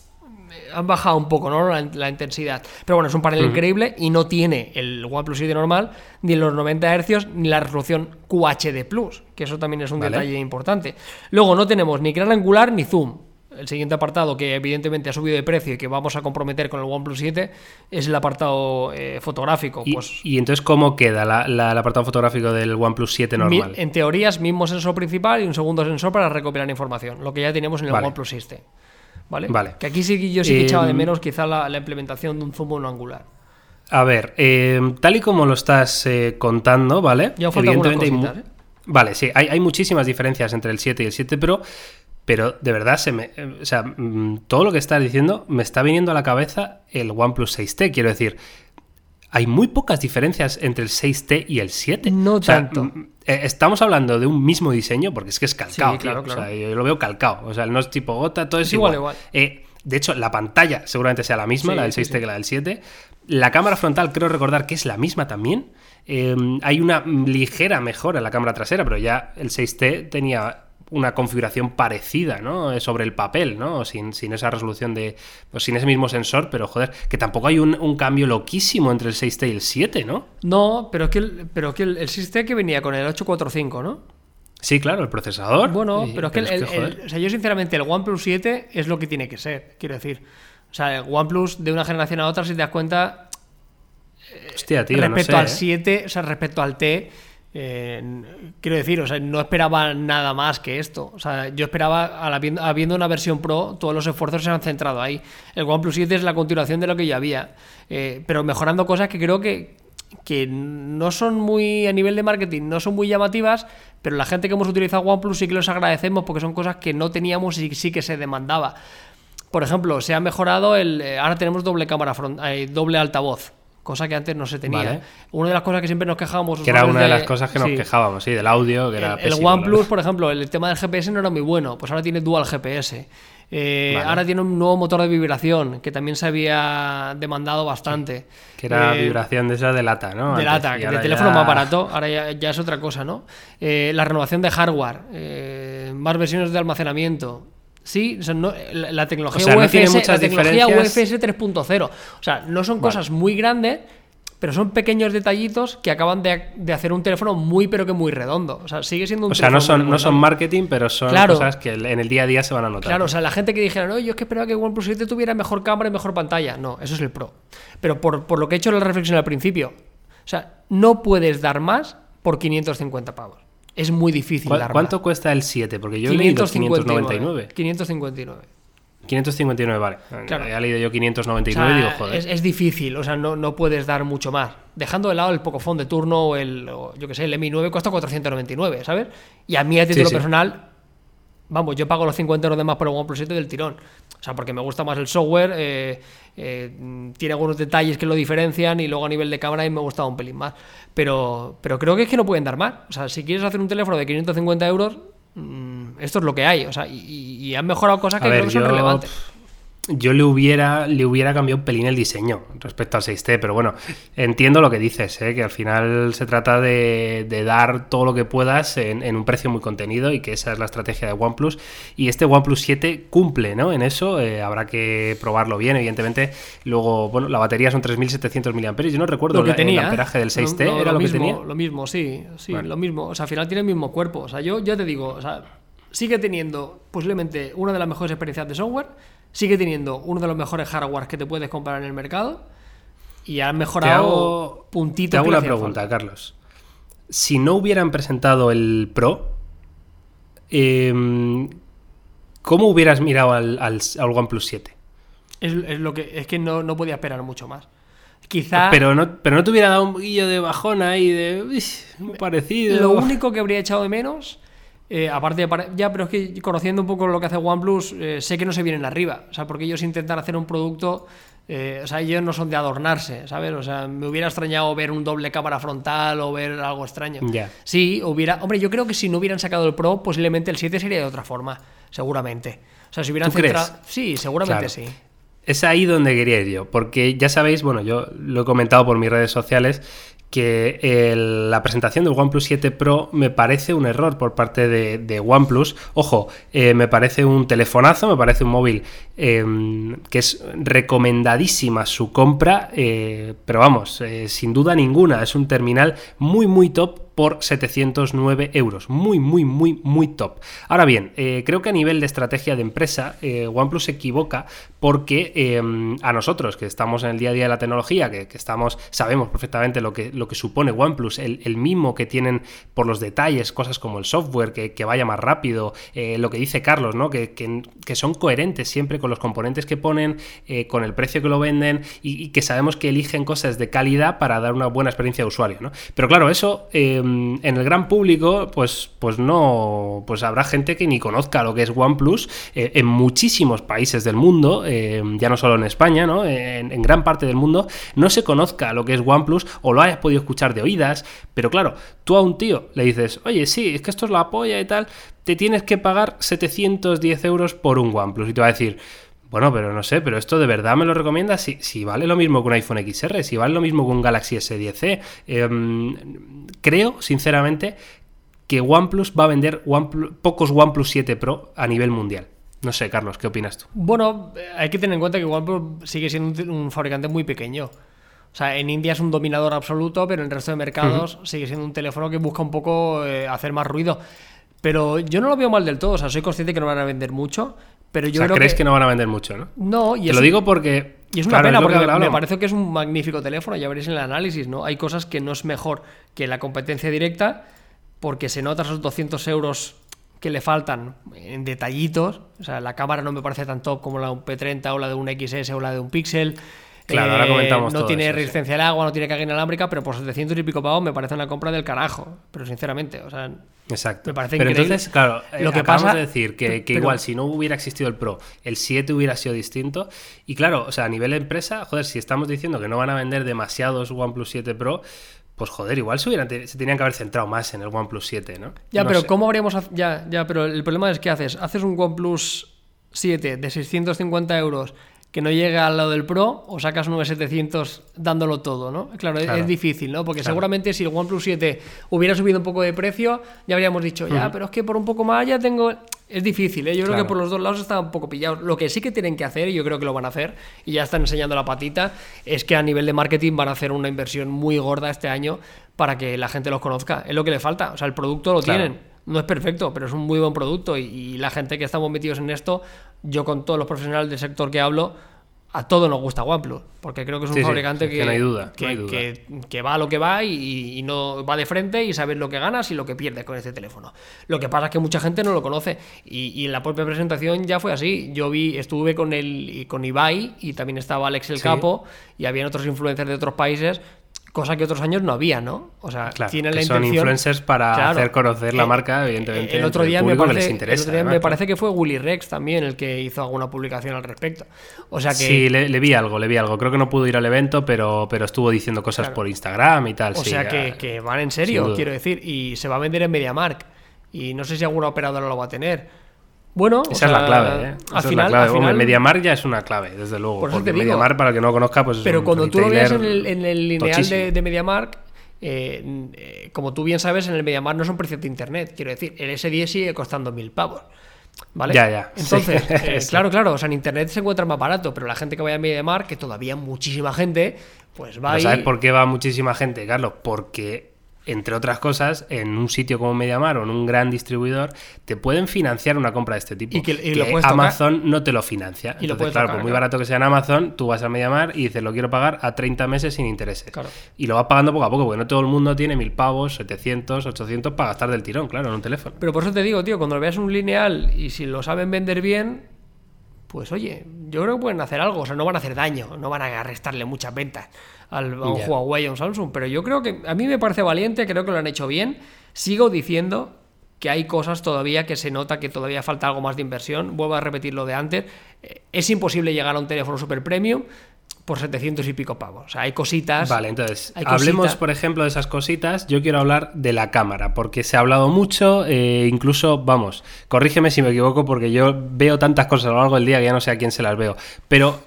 han bajado un poco ¿no? la, la intensidad. Pero bueno, es un panel increíble y no tiene el OnePlus 7 normal ni los 90 Hz ni la resolución QHD Plus, que eso también es un Vale. detalle importante. Luego no tenemos ni gran angular ni zoom. El siguiente apartado que evidentemente ha subido de precio y que vamos a comprometer con el OnePlus 7 es el apartado eh, fotográfico. Y, pues y entonces, ¿cómo queda la- la- el apartado fotográfico del OnePlus 7 Mi- normal? en teoría es mismo sensor principal y un segundo sensor para recopilar información, lo que ya teníamos en el Vale. OnePlus 7. ¿Vale? Vale. Que aquí sí que yo sí que Eh, echaba de menos quizá la, la implementación de un zoom no angular. A ver, eh, tal y como lo estás eh, contando, ¿vale? Ya falta algunas hay ¿eh? Vale, sí, hay, hay muchísimas diferencias entre el 7 y el 7 Pro, pero de verdad, se me, eh, o sea, mm, todo lo que estás diciendo me está viniendo a la cabeza el OnePlus 6T. Quiero decir, hay muy pocas diferencias entre el 6T y el 7. No O sea, tanto. mm, eh, Estamos hablando de un mismo diseño, porque es que es calcado. Sí, claro, claro. O sea, yo lo veo calcado. O sea, no es tipo gota, todo es, Es igual, igual. igual. Eh, de hecho, la pantalla seguramente sea la misma, Sí, la del sí, 6T sí. que la del 7. La cámara frontal, creo recordar que es la misma también. Eh, hay una ligera mejora en la cámara trasera, pero ya el 6T tenía una configuración parecida, ¿no? Eh, Sobre el papel, ¿no? Sin, sin esa resolución de. Pues sin ese mismo sensor, pero joder, que tampoco hay un, un cambio loquísimo entre el 6T y el 7, ¿no? No, pero es que el, pero es que el, el 6T que venía con el 845, ¿no? Sí, claro, el procesador. Bueno, Y- pero es que, el, o sea, yo sinceramente el OnePlus 7 es lo que tiene que ser, quiero decir. O sea, el OnePlus de una generación a otra, si te das cuenta, Hostia, tío, respecto no sé, al ¿eh? 7, o sea, respecto al T, quiero decir, o sea, no esperaba nada más que esto. O sea, yo esperaba, habiendo, una versión Pro, todos los esfuerzos se han centrado ahí. El OnePlus 7 es la continuación de lo que ya había, eh, pero mejorando cosas que creo que, que no son muy, a nivel de marketing, no son muy llamativas, pero la gente que hemos utilizado OnePlus sí que los agradecemos porque son cosas que no teníamos y sí que se demandaba. Por ejemplo, se ha mejorado el. eh, ahora tenemos doble cámara front, eh, doble altavoz, cosa que antes no se tenía. Vale. Una de las cosas que siempre nos quejábamos. Que era una de las cosas que nos sí. quejábamos, sí, del audio, que era El, el pésimo, OnePlus, por ejemplo, el tema del GPS no era muy bueno, pues ahora tiene dual GPS. Eh, Vale. Ahora tiene un nuevo motor de vibración que también se había demandado bastante. Que era Eh, vibración de esa de lata, ¿no? de lata, que de teléfono ya- más barato, ahora ya, ya es otra cosa, ¿no? Eh, la renovación de hardware, eh, más versiones de almacenamiento. Sí, o sea, no- la, la tecnología O sea, UFS, la tecnología. UFS 3.0. O sea, no son cosas muy grandes, pero son pequeños detallitos que acaban de, de hacer un teléfono muy, pero que muy redondo. O sea, sigue siendo un O sea, no son, no son marketing, pero son Claro. cosas que en el día a día se van a notar. Claro, o sea, la gente que dijera, no, yo es que esperaba que OnePlus 7 tuviera mejor cámara y mejor pantalla. No, eso es el Pro. Pero por, por lo que he hecho la reflexión al principio, o sea, no puedes dar más por 550 pavos. Es muy difícil ¿Cu- dar ¿Cuánto cuesta el 7? Porque yo he leído 599. 559. 559, vale. Claro. He leído yo O 599 sea, y digo, joder. es, es difícil, o sea, no, no puedes dar mucho más. Dejando de lado el Pocophone de turno o el, o yo que sé, el Mi 9 cuesta 499, ¿sabes? Y a mí a título sí. personal, vamos, yo pago los 50 euros de más por el OnePlus 7 del tirón. O sea, porque me gusta más el software, eh, eh, tiene algunos detalles que lo diferencian y luego a nivel de cámara me gustaba un pelín más. Pero, pero creo que es que no pueden dar más. O sea, si quieres hacer un teléfono de 550 euros, mm, esto es lo que hay. O sea, y, han mejorado cosas que A creo que son yo, relevantes. Yo le hubiera, le hubiera cambiado un pelín el diseño respecto al 6T, pero bueno, entiendo lo que dices, ¿eh? que al final se trata de, de dar todo lo que puedas en, en un precio muy contenido y que esa es la estrategia de OnePlus. Y este OnePlus 7 cumple ¿no? en eso, eh, habrá que probarlo bien, evidentemente. Luego, bueno, la batería son 3.700 mAh, yo no recuerdo lo que la- tenía. el amperaje del 6T, No, no, ¿era lo, mismo, que tenía? Lo mismo, sí, sí, lo mismo. O sea, al final tiene el mismo cuerpo. O sea, yo ya te digo, o sea, sigue teniendo posiblemente una de las mejores experiencias de software, sigue teniendo uno de los mejores hardware que te puedes comprar en el mercado y han Te mejorado hago, puntitos. te hago que le una pregunta, falta. Carlos. Si no hubieran presentado el Pro, em, ¿cómo hubieras mirado al, al, al OnePlus 7? Es, es lo que, es que no, no podía esperar mucho más. Quizá. Pero no, pero no te hubiera dado un poquillo de bajona y de. "Uy, parecido. Lo único que habría echado de menos, eh, aparte de ya, pero es que conociendo un poco lo que hace OnePlus, eh, sé que no se vienen arriba. O sea, porque ellos intentan hacer un producto. eh, o sea, ellos no son de adornarse, ¿sabes? O sea, me hubiera extrañado ver un doble cámara frontal o ver algo extraño. Ya. Sí, hubiera. Hombre, yo creo que si no hubieran sacado el Pro, posiblemente el 7 sería de otra forma, seguramente. O sea, si hubieran ¿Tú crees? centrado. Sí, seguramente Claro. sí. Es ahí donde quería ir yo, porque ya sabéis, bueno, yo lo he comentado por mis redes sociales, que la presentación del OnePlus 7 Pro me parece un error por parte de, de OnePlus. Ojo, eh, me parece un telefonazo, me parece un móvil eh, que es recomendadísima su compra, eh, pero vamos, eh, sin duda ninguna, es un terminal muy, muy top por 709 euros. Muy, muy, muy, muy top. Ahora bien, eh, creo que a nivel de estrategia de empresa, eh, OnePlus se equivoca porque eh, a nosotros que estamos en el día a día de la tecnología, que, estamos, sabemos perfectamente lo que, lo que supone OnePlus, el, el mimo que tienen por los detalles, cosas como el software, que, vaya más rápido, lo que dice Carlos, ¿no? Que, que- son coherentes siempre con los componentes que ponen, con el precio que lo venden y, y que sabemos que eligen cosas de calidad para dar una buena experiencia de usuario, ¿no? Pero claro, eso en el gran público, pues, pues no, pues habrá gente que ni conozca lo que es OnePlus eh, en muchísimos países del mundo, eh, ya no solo en España, ¿no? En, en gran parte del mundo, no se conozca lo que es OnePlus o lo hayas podido escuchar de oídas, pero claro, tú a un tío le dices, oye, sí, es que esto es la polla y tal, te tienes que pagar 710 euros por un OnePlus y te va a decir, bueno, pero no sé, pero esto de verdad me lo recomiendas si, si vale lo mismo que un iPhone XR, si vale lo mismo que un Galaxy S10e. Em, creo, sinceramente, que OnePlus va a vender OnePlus- pocos OnePlus 7 Pro a nivel mundial. No sé, Carlos, ¿qué opinas tú? Bueno, hay que tener en cuenta que OnePlus sigue siendo un, un fabricante muy pequeño. O sea, en India es un dominador absoluto, pero en el resto de mercados sigue siendo un teléfono que busca un poco eh, hacer más ruido. Pero yo no lo veo mal del todo. O sea, soy consciente que no van a vender mucho. Pero yo o sea, creo crees que... que, no van a vender mucho, ¿no? no. Y Te es, lo digo porque... y es una claro, pena porque me- parece que es un magnífico teléfono. Ya veréis en el análisis, ¿no? Hay cosas que no es mejor que la competencia directa porque se nota esos 200 euros que le faltan en detallitos. O sea, la cámara no me parece tan top como la de un P30 o la de un XS o la de un Pixel. Eh, Claro, ahora comentamos No todo tiene eso, sí. resistencia al agua, no tiene carga inalámbrica, pero por 700 y pico pavos me parece una compra del carajo. Pero sinceramente, o sea, Exacto. Me parece Pero increíble. entonces, claro, Lo lo que pasa- de decir que, que pero- igual si no hubiera existido el Pro, el 7 hubiera sido distinto. Y claro, o sea, a nivel de empresa, joder, si estamos diciendo que no van a vender demasiados OnePlus 7 Pro, pues joder, igual se, hubieran, se tenían que haber centrado más en el OnePlus 7, ¿no? Ya, No pero sé. ¿cómo habríamos... Ya, ya, pero el problema es que haces. Haces un OnePlus 7 de 650 euros que no llega al lado del Pro o sacas un 700 dándolo todo, ¿no? Claro, es- Claro. es difícil, ¿no? Porque Claro. seguramente si el OnePlus 7 hubiera subido un poco de precio, ya habríamos dicho, ya, pero es que por un poco más ya tengo... Es difícil, ¿eh? Yo creo que por los dos lados están un poco pillados. Lo que sí que tienen que hacer, y yo creo que lo van a hacer, y ya están enseñando la patita, es que a nivel de marketing van a hacer una inversión muy gorda este año para que la gente los conozca. Es lo que le falta. O sea, el producto lo tienen. No es perfecto, pero es un muy buen producto y, y la gente que estamos metidos en esto, yo con todos los profesionales del sector que hablo, a todos nos gusta OnePlus, porque creo que es un Sí, fabricante que, que no hay duda, no que, hay duda. que- que va a lo que va y, y no va de frente y sabes lo que ganas y lo que pierdes con este teléfono. Lo que pasa es que mucha gente no lo conoce y, y en la propia presentación ya fue así. Yo vi, estuve con el con Ibai y también estaba Alex el Sí. Capo y habían otros influencers de otros países. Cosa que otros años no había, ¿no? O sea, Claro, tienen la son intención. influencers para Claro. hacer conocer la Eh, marca, evidentemente. El otro día, el me parece, les el interesa, otro día me parece que fue Willy Rex también el que hizo alguna publicación al respecto. O sea que. Sí, le, le vi algo, le vi algo. Creo que no pudo ir al evento, pero, pero estuvo diciendo cosas Claro. por Instagram y tal. O sí, sea ya. que, van en serio, quiero decir. Y se va a vender en MediaMark. Y no sé si alguna operadora lo va a tener. Bueno, o Esa es la clave, ¿eh? Al es final, la clave. al Hombre, final- MediaMark ya es una clave, desde luego. Por porque. MediaMark, para el que no lo conozca, pues es Pero un cuando tú lo veas en el, en el lineal de, de MediaMark, eh, eh, como tú bien sabes, en el MediaMark no son precios de internet. Quiero decir, el S10 sigue costando mil pavos. ¿Vale? Ya, ya, sí. Entonces, eh, Eso. claro, claro, o sea, en internet se encuentra más barato, pero la gente que vaya a MediaMark, que todavía muchísima gente, pues va ¿Pero ahí. ¿Sabes por qué va muchísima gente, Carlos? Porque, entre otras cosas, en un sitio como MediaMar o en un gran distribuidor, te pueden financiar una compra de este tipo. Y que- y lo puedes tocar. Amazon no te lo financia. Y lo Entonces, puedes claro, tocar, por muy barato que sea en Amazon, tú vas a MediaMar y dices, lo quiero pagar a 30 meses sin intereses. Claro. Y lo vas pagando poco a poco, porque no todo el mundo tiene mil pavos, 700, 800 para gastar del tirón, claro, en un teléfono. Pero por eso te digo, tío, cuando lo veas un lineal y si lo saben vender bien, pues oye, yo creo que pueden hacer algo, o sea, no van a hacer daño, no van a restarle muchas ventas al, a un. Huawei o un Samsung, pero yo creo que a mí me parece valiente, creo que lo han hecho bien. Sigo diciendo que hay cosas todavía que se nota que todavía falta algo más de inversión. Vuelvo a repetir lo de antes. Eh, Es imposible llegar a un teléfono super premium por 700 y pico pavos. O sea, hay cositas. Vale, entonces, hablemos, cositas. por ejemplo, de esas cositas. Yo quiero hablar de la cámara, porque se ha hablado mucho, eh, incluso, vamos, corrígeme si me equivoco, porque yo veo tantas cosas a lo largo del día que ya no sé a quién se las veo. Pero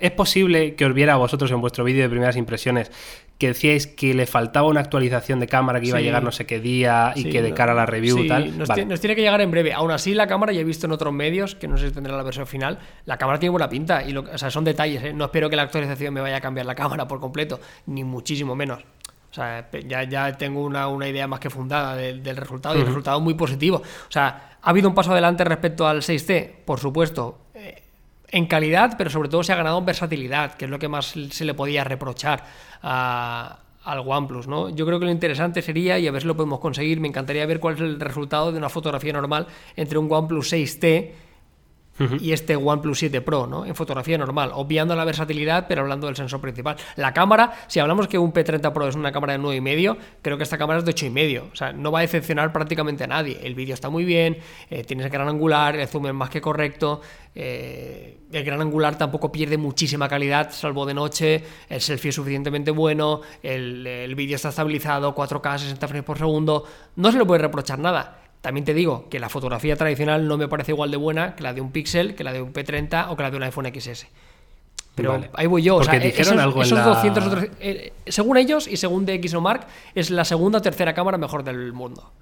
es posible que os viera a vosotros en vuestro vídeo de primeras impresiones que decíais que le faltaba una actualización de cámara que iba a llegar no sé qué día y Sí, que de cara a la review sí, tal. Nos, Vale. ti- nos tiene que llegar en breve. Aún así, la cámara, ya he visto en otros medios, que no sé si tendrá la versión final, la cámara tiene buena pinta. Y lo- o sea, son detalles. ¿eh? No espero que la actualización me vaya a cambiar la cámara por completo, ni muchísimo menos. O sea, ya, ya tengo una, una idea más que fundada del, del resultado y el resultado es muy positivo. O sea, ¿ha habido un paso adelante respecto al 6T? Por supuesto. En calidad, pero sobre todo se ha ganado en versatilidad, que es lo que más se le podía reprochar a- al OnePlus, ¿no? Yo creo que lo interesante sería, y a ver si lo podemos conseguir, me encantaría ver cuál es el resultado de una fotografía normal entre un OnePlus 6T y este OnePlus 7 Pro, ¿no? En fotografía normal, obviando la versatilidad, pero hablando del sensor principal. La cámara, si hablamos que un P30 Pro es una cámara de 9,5, creo que esta cámara es de 8,5. O sea, no va a decepcionar prácticamente a nadie. El vídeo está muy bien, eh, tienes el gran angular, el zoom es más que correcto, eh, el gran angular tampoco pierde muchísima calidad, salvo de noche, el selfie es suficientemente bueno, el, el vídeo está estabilizado, 4K, 60 frames por segundo, no se le puede reprochar nada. También te digo que la fotografía tradicional no me parece igual de buena que la de un Pixel, que la de un P30 o que la de un iPhone XS. Pero Vale. ahí voy yo. o sea, dijeron esos, algo en esos la- 200 o tre- eh, según ellos y según DxOMark, es la segunda o tercera cámara mejor del mundo.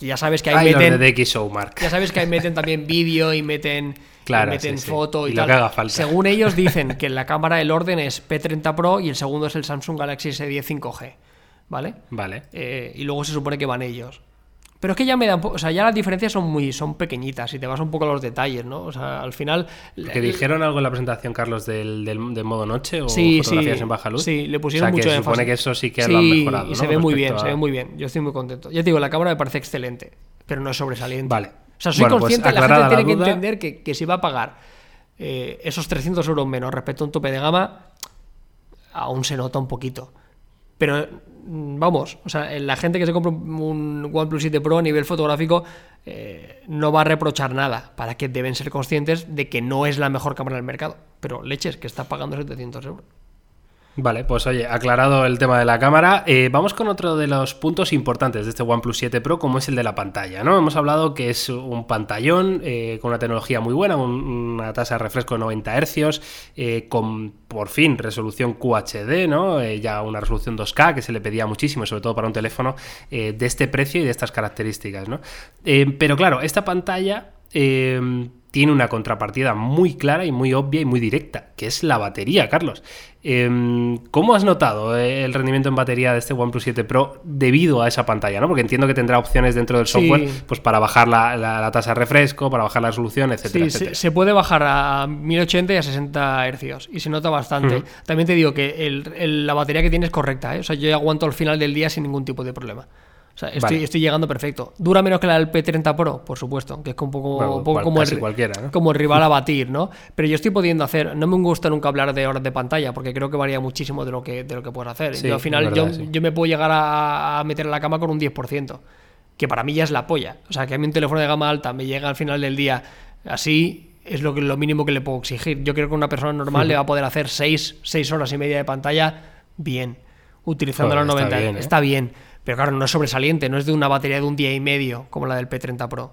Ya sabes que ahí Ay, meten, de DxO, Mark. ya sabes que ahí meten también vídeo y meten, Claro, y meten sí, sí. foto y, lo tal. que haga falta. Según ellos dicen que en la cámara el orden es P30 Pro y el segundo es el Samsung Galaxy S10 5G. ¿Vale? Vale. Eh, y luego se supone que van ellos. Pero es que ya me dan, po- o sea, ya las diferencias son muy, son pequeñitas y te vas un poco a los detalles, ¿no? O sea, al final. ¿Que dijeron algo en la presentación, Carlos, del, del, del modo noche o Sí, fotografías sí, en baja luz? Sí, le pusieron o sea, mucho que se énfasis. supone que eso sí que Sí, lo han mejorado. Y ¿no? se ve muy bien, se ve muy bien. Yo estoy muy contento. Ya te digo, la cámara me parece excelente, pero no es sobresaliente. Vale. O sea, soy Bueno, pues consciente, la aclarada gente la tiene que entender que, que si va a pagar eh, esos 300 euros menos respecto a un tope de gama, aún se nota un poquito. Pero vamos, o sea, la gente que se compra un OnePlus 7 Pro a nivel fotográfico eh, no va a reprochar nada, para que deben ser conscientes de que no es la mejor cámara del mercado. Pero leches, que está pagando 700 euros. Vale, pues oye, aclarado el tema de la cámara, eh, vamos con otro de los puntos importantes de este OnePlus 7 Pro, como es el de la pantalla, ¿no? Hemos hablado que es un pantallón eh, con una tecnología muy buena, un- una tasa de refresco de 90 Hz, eh, con por fin resolución QHD, ¿no? Ya una resolución 2K que se le pedía muchísimo, sobre todo para un teléfono de este precio y de estas características, ¿no? Pero claro, esta pantalla tiene una contrapartida muy clara y muy obvia y muy directa, que es la batería, Carlos. Eh, ¿Cómo has notado eh, el rendimiento en batería de este OnePlus 7 Pro debido a esa pantalla? ¿no? Porque entiendo que tendrá opciones dentro del Sí. software pues para bajar la, la- la tasa de refresco, para bajar la resolución, etcétera, Sí, se, etcétera. se puede bajar a 1080 y a 60 hercios y se nota bastante. También te digo que el- el- la batería que tiene es correcta, ¿eh? o sea, yo aguanto al final del día sin ningún tipo de problema. O sea, estoy, Vale. estoy llegando perfecto. ¿Dura menos que la del P30 Pro? Por supuesto, que es un poco, Bueno, un poco cual- como, el, como el rival a batir, ¿no? Pero yo estoy pudiendo hacer, no me gusta nunca hablar de horas de pantalla, porque creo que varía muchísimo de lo que, de lo que puedes hacer. Sí, yo al final, verdad, yo, sí. yo me puedo llegar a, a meter en la cama con un 10%, que para mí ya es la polla. O sea, que a mí un teléfono de gama alta me llega al final del día así, es lo, que, lo mínimo que le puedo exigir. Yo creo que una persona normal le va a poder hacer 6, horas y media de pantalla bien, utilizando Joder, los está 90. bien, ¿eh? Está bien, pero claro, no es sobresaliente, no es de una batería de un día y medio como la del P30 Pro.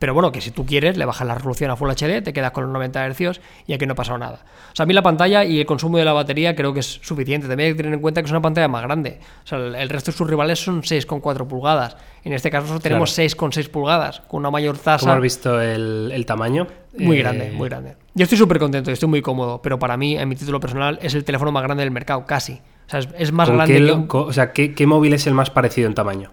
Pero bueno, que si tú quieres, le bajas la resolución a Full HD, te quedas con los 90 Hz y aquí no ha pasado nada. O sea, a mí la pantalla y el consumo de la batería creo que es suficiente. También hay que tener en cuenta que es una pantalla más grande. O sea, el resto de sus rivales son 6,4 pulgadas. En este caso tenemos 6,6 pulgadas, con una mayor tasa. ¿Cómo has visto el, el tamaño? Muy Eh, grande, muy grande. Yo estoy súper contento estoy muy cómodo, pero para mí, en mi título personal, es el teléfono más grande del mercado, casi. O sea, es, es más ¿con grande qué que un- O sea, ¿qué, qué móvil es el más parecido en tamaño?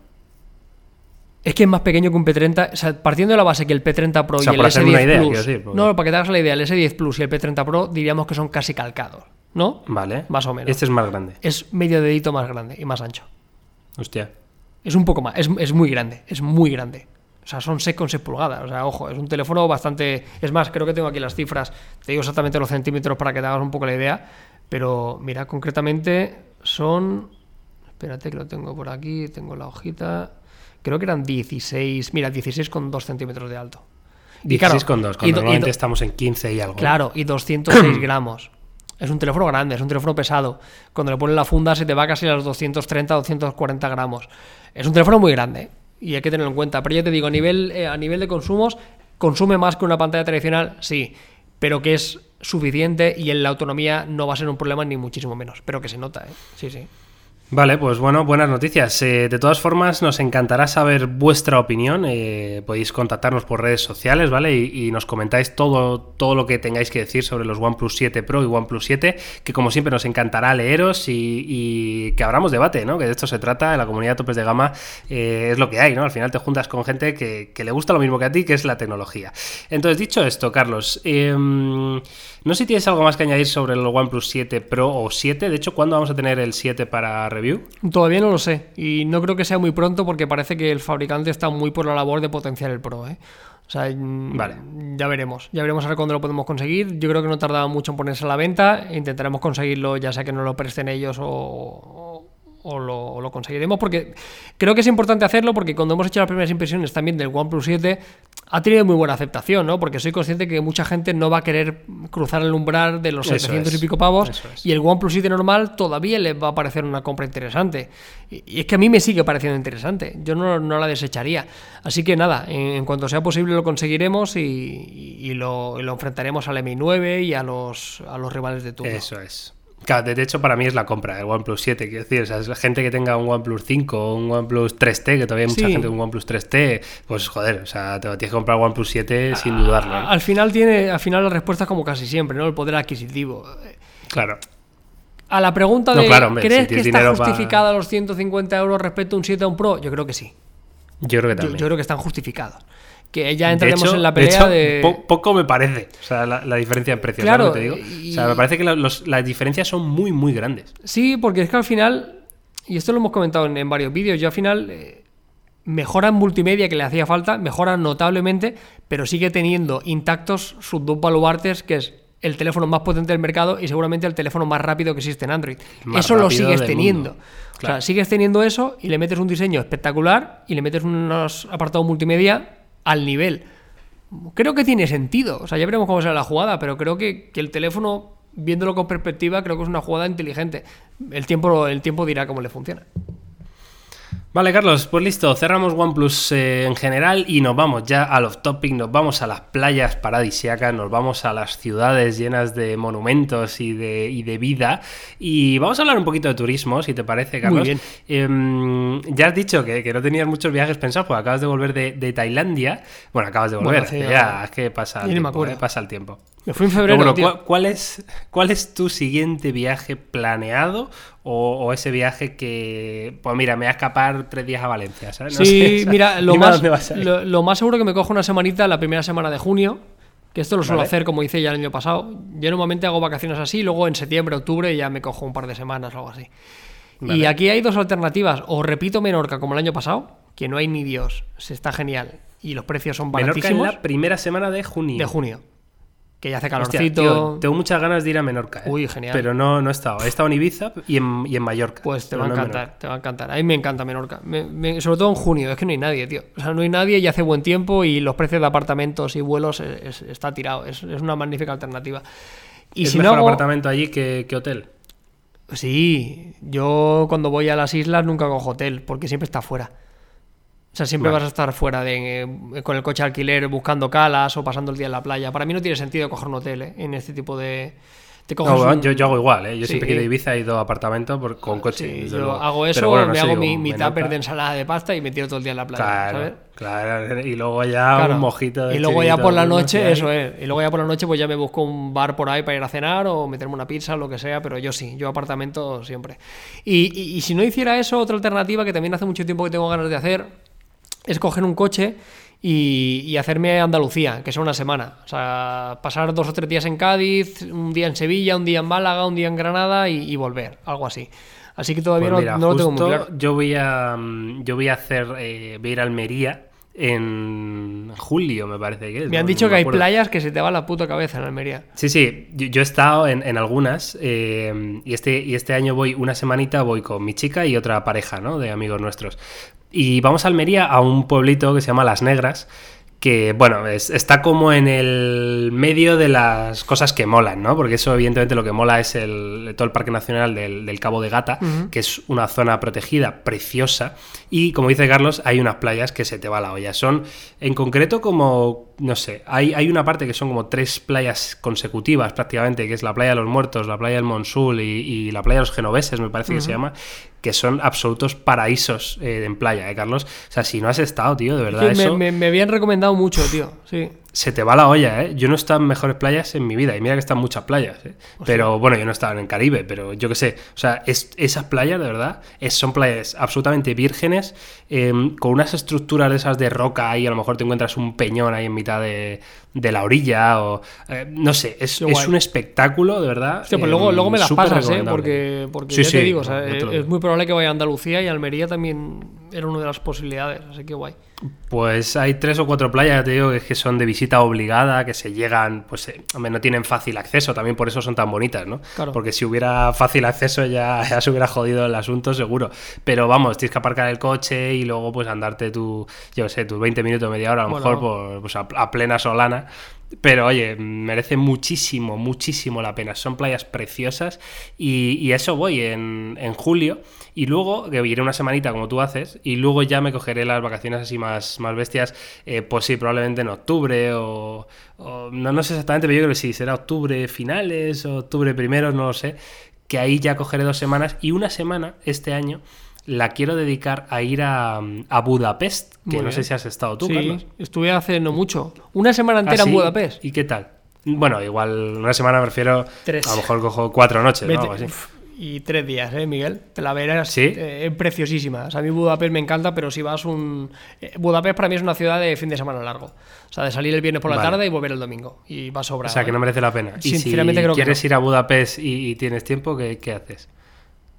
Es que es más pequeño que un P30. O sea, partiendo de la base que el P30 Pro O sea, y el por S10 hacerme una idea, Plus. decir, porque- No, para que te hagas la idea, el S10 Plus y el P30 Pro diríamos que son casi calcados, ¿no? Vale. Más o menos. Este es más grande. Es medio dedito más grande y más ancho. Hostia. Es un poco más, es, es muy grande, es muy grande. O sea, son 6,6 pulgadas. O sea, ojo, es un teléfono bastante. Es más, creo que tengo aquí las cifras. Te digo exactamente los centímetros para que te hagas un poco la idea. Pero mira, concretamente son. Espérate que lo tengo por aquí. Tengo la hojita. Creo que eran 16. Mira, 16,2 centímetros de alto. 16,2, cuando normalmente estamos en 15 y algo. Claro, y 206 gramos. Es un teléfono grande, es un teléfono pesado. Cuando le pones la funda se te va casi a los 230, 240 gramos. Es un teléfono muy grande y hay que tenerlo en cuenta. Pero ya te digo, a nivel, eh, a nivel de consumos, consume más que una pantalla tradicional, sí, pero que es suficiente y en la autonomía no va a ser un problema ni muchísimo menos. Pero que se nota, ¿eh? Sí, sí. Vale, pues bueno, buenas noticias. Eh, de todas formas, nos encantará saber vuestra opinión. Eh, podéis contactarnos por redes sociales, ¿vale? Y, nos comentáis todo, todo lo que tengáis que decir sobre los OnePlus 7 Pro y OnePlus 7, que como siempre nos encantará leeros y, que abramos debate, ¿no? Que de esto se trata, en la comunidad topes de gama eh, es lo que hay, ¿no? Al final te juntas con gente que, que, le gusta lo mismo que a ti, que es la tecnología. Entonces, dicho esto, Carlos, em, no sé si tienes algo más que añadir sobre el OnePlus 7 Pro o 7. De hecho, ¿cuándo vamos a tener el 7 para review? Todavía no lo sé. Y no creo que sea muy pronto porque parece que el fabricante está muy por la labor de potenciar el Pro. ¿eh? O sea, mm, vale. ya veremos. Ya veremos a ver cuándo lo podemos conseguir. Yo creo que no tardaba mucho en ponerse a la venta. Intentaremos conseguirlo, ya sea que no lo presten ellos o, o lo, conseguiremos porque creo que es importante hacerlo porque cuando hemos hecho las primeras impresiones también del OnePlus 7 ha tenido muy buena aceptación, ¿no? Porque soy consciente que mucha gente no va a querer cruzar el umbral de los 700 y pico pavos y el OnePlus 7 normal todavía le va a parecer una compra interesante. Y, es que a mí me sigue pareciendo interesante, yo no, la desecharía. Así que nada, en, cuanto sea posible lo conseguiremos y, lo, enfrentaremos al Mi 9 y a los, a los rivales de turno. Eso es. Claro, de hecho, para mí es la compra, el OnePlus 7. Quiero decir, o sea, es gente que tenga un OnePlus 5 o un OnePlus 3T, que todavía hay mucha gente con un OnePlus 3T, pues joder, o sea, te tienes que comprar OnePlus 7 sin dudarlo. Al final tiene, al final la respuesta es como casi siempre, ¿no? El poder adquisitivo. Claro. A la pregunta de ¿crees que está justificada los 150 euros respecto a un 7 a un Pro? Yo creo que sí. Yo creo que también. yo creo que están justificados que ya entraremos en la pelea de, poco me parece o sea, la, diferencia en precio claro te digo? o sea me parece que las diferencias son muy muy grandes sí porque es que al final y esto lo hemos comentado en, varios vídeos yo al final eh, mejora en multimedia que le hacía falta mejora notablemente pero sigue teniendo intactos sus dos baluartes que es el teléfono más potente del mercado y seguramente el teléfono más rápido que existe en Android. Eso lo sigues teniendo. O sea, sigues teniendo eso y le metes un diseño espectacular y le metes unos apartados multimedia al nivel. Creo que tiene sentido. O sea, ya veremos cómo será la jugada, pero creo que, el teléfono, viéndolo con perspectiva, creo que es una jugada inteligente. El tiempo, el tiempo dirá cómo le funciona. Vale, Carlos, pues listo, cerramos OnePlus eh, en general y nos vamos ya a los topic, nos vamos a las playas paradisiacas, nos vamos a las ciudades llenas de monumentos y de, y de vida y vamos a hablar un poquito de turismo, si te parece, Carlos. Muy bien. Em, ya has dicho que, no tenías muchos viajes pensados, porque acabas de volver de, Tailandia. Bueno, acabas de volver, ya, es que pasa el, tiempo, eh, pasa el tiempo. Me fui en febrero. ¿cuál, es, ¿cuál es tu siguiente viaje planeado o, ese viaje que, pues mira, me voy a escapar tres días a Valencia, ¿sabes? sí, mira, lo más, lo, más seguro que me cojo una semanita la primera semana de junio, que esto lo suelo hacer como hice ya el año pasado. Yo normalmente hago vacaciones así, luego en septiembre, octubre ya me cojo un par de semanas o algo así. Y aquí hay dos alternativas. O repito Menorca como el año pasado, que no hay ni Dios, se está genial y los precios son baratísimos. Menorca en la primera semana de junio. De junio que ya hace calorcito. tengo muchas ganas de ir a Menorca. ¿eh? Uy, genial. Pero no, no he estado. He estado en Ibiza y en, y en Mallorca. Pues te va a encantar, te va a encantar. A mí me encanta Menorca. sobre todo en junio, es que no hay nadie, tío. O sea, no hay nadie y hace buen tiempo y los precios de apartamentos y vuelos está tirado. Es, una magnífica alternativa. Y ¿Es si mejor apartamento allí que, que hotel? Sí, yo cuando voy a las islas nunca cojo hotel, porque siempre está fuera. Sea, siempre vas a estar fuera de, eh, con el coche alquiler buscando calas o pasando el día en la playa. Para mí no tiene sentido coger un hotel ¿eh? en este tipo de... yo, yo, hago igual, ¿eh? yo siempre que he ido a Ibiza he ido a apartamento por, con coche. yo hago eso, me hago mi, mi tupper de ensalada de pasta y me tiro todo el día en la playa. Claro, claro. y luego ya un mojito de Y luego ya por la noche, eso es. Y luego ya por la noche pues ya me busco un bar por ahí para ir a cenar o meterme una pizza o lo que sea, pero yo sí, yo apartamento siempre. Y, y si no hiciera eso, otra alternativa que también hace mucho tiempo que tengo ganas de hacer es coger un coche y, hacerme Andalucía, que es una semana. O sea, pasar dos o tres días en Cádiz, un día en Sevilla, un día en Málaga, un día en Granada y, volver, algo así. Así que todavía pues no, lo tengo muy claro. Yo voy a, yo voy a hacer, eh, voy a ir a Almería en julio, me parece que es. Me han no- dicho no que hay acuerdo. playas que se te va la puta cabeza en Almería. Sí, sí, yo, yo he estado en, en algunas eh, y, este, y este año voy una semanita, voy con mi chica y otra pareja, ¿no? De amigos nuestros. Y vamos a Almería, a un pueblito que se llama Las Negras, que, bueno, es- está como en el medio de las cosas que molan, ¿no? Porque eso, evidentemente, lo que mola es el, todo el Parque Nacional del, del Cabo de Gata, que es una zona protegida preciosa. Y, como dice Carlos, hay unas playas que se te va la olla. Son, en concreto, como, no sé, hay, hay una parte que son como tres playas consecutivas prácticamente, que es la playa de los Muertos, la playa del Monsul y, y la playa de los Genoveses, me parece que se llama, que son absolutos paraísos eh, en playa, ¿eh, Carlos? O sea, si no has estado, tío, de verdad, Sí, me, eso me- me habían recomendado mucho, tío. Sí. Se te va la olla, ¿eh? Yo no he estado en mejores playas en mi vida, y mira que están muchas playas, ¿eh? Pero bueno, yo no he estado en el Caribe, pero yo qué sé. O sea, es- esas playas, de verdad, es- son playas absolutamente vírgenes, eh, con unas estructuras de esas de roca ahí, a lo mejor te encuentras un peñón ahí en mitad de, de la orilla, o eh, no sé, es, es un espectáculo, de verdad. Hostia, pues luego, luego me las pasas, ¿eh? Porque, porque Sí, ya sí, te digo, o sea, yo te es, muy probable que vaya a Andalucía y Almería también era una de las posibilidades, así que guay. Pues hay tres o cuatro playas, ya te digo, que son de visita obligada, que se llegan, pues eh, hombre, no tienen fácil acceso, también por eso son tan bonitas, ¿no? Claro. Porque si hubiera fácil acceso ya, ya se hubiera jodido el asunto, seguro. Pero vamos, tienes que aparcar el coche y luego pues andarte tu, yo sé, tus 20 minutos, media hora, a lo Bueno. mejor por, pues, a, a plena solana. Pero oye, merece muchísimo, muchísimo la pena. Son playas preciosas y, y eso voy en, en julio. Y luego, que iré una semanita como tú haces, y luego ya me cogeré las vacaciones así más, más bestias, eh, pues sí, probablemente en octubre o, o- no, no sé exactamente, pero yo creo que sí, será octubre finales o octubre primeros, no lo sé. Que ahí ya cogeré dos semanas y una semana este año la quiero dedicar a ir a, a Budapest, que Muy no bien. sé si has estado tú, sí, Carlos. estuve hace no mucho. Una semana ¿Ah, entera en sí? Budapest. ¿Y qué tal? Bueno, igual una semana me refiero. Tres. A lo mejor cojo cuatro noches, ¿no? Vete- Algo así. uf, y tres días, ¿eh, Miguel? Te la verás. ¿Sí? eh, es preciosísima. O sea, a mí Budapest me encanta, pero si vas un... eh, Budapest para mí es una ciudad de fin de semana largo. O sea, de salir el viernes por la Vale. tarde y volver el domingo. Y va sobrado. O sea, que no merece la pena. Y Sinceramente si creo que quieres no. ir a Budapest y, y tienes tiempo, ¿qué, qué haces?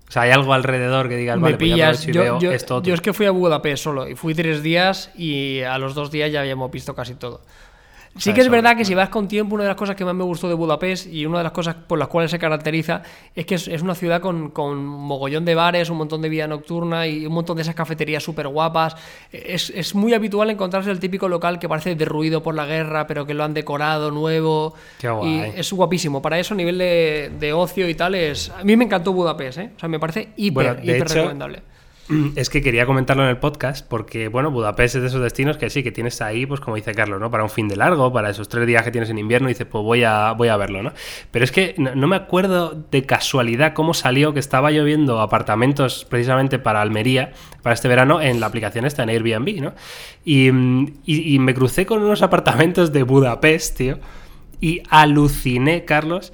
O sea, ¿hay algo alrededor que digas, me vale, pues ya yo, yo- esto otro"? yo es que fui a Budapest solo y fui tres días y a los dos días ya habíamos visto casi todo. Sí sea, que es verdad que si vas con tiempo, una de las cosas que más me gustó de Budapest y una de las cosas por las cuales se caracteriza es que es, es una ciudad con, con mogollón de bares, un montón de vida nocturna y un montón de esas cafeterías súper guapas. Es, es muy habitual encontrarse el típico local que parece derruido por la guerra, pero que lo han decorado nuevo. Qué Y guay. es guapísimo. Para eso, a nivel de, de ocio y tal, es. A mí me encantó Budapest, ¿eh? O sea, me parece hiper, Bueno, hiper hecho, recomendable. Es que quería comentarlo en el podcast porque, bueno, Budapest es de esos destinos que sí, que tienes ahí, pues como dice Carlos, ¿no? Para un fin de largo, para esos tres días que tienes en invierno, dices, pues voy a, voy a verlo, ¿no? Pero es que no, me acuerdo de casualidad cómo salió que estaba yo viendo apartamentos precisamente para Almería, para este verano, en la aplicación esta, en Airbnb, ¿no? Y, y- y me crucé con unos apartamentos de Budapest, tío, y aluciné, Carlos.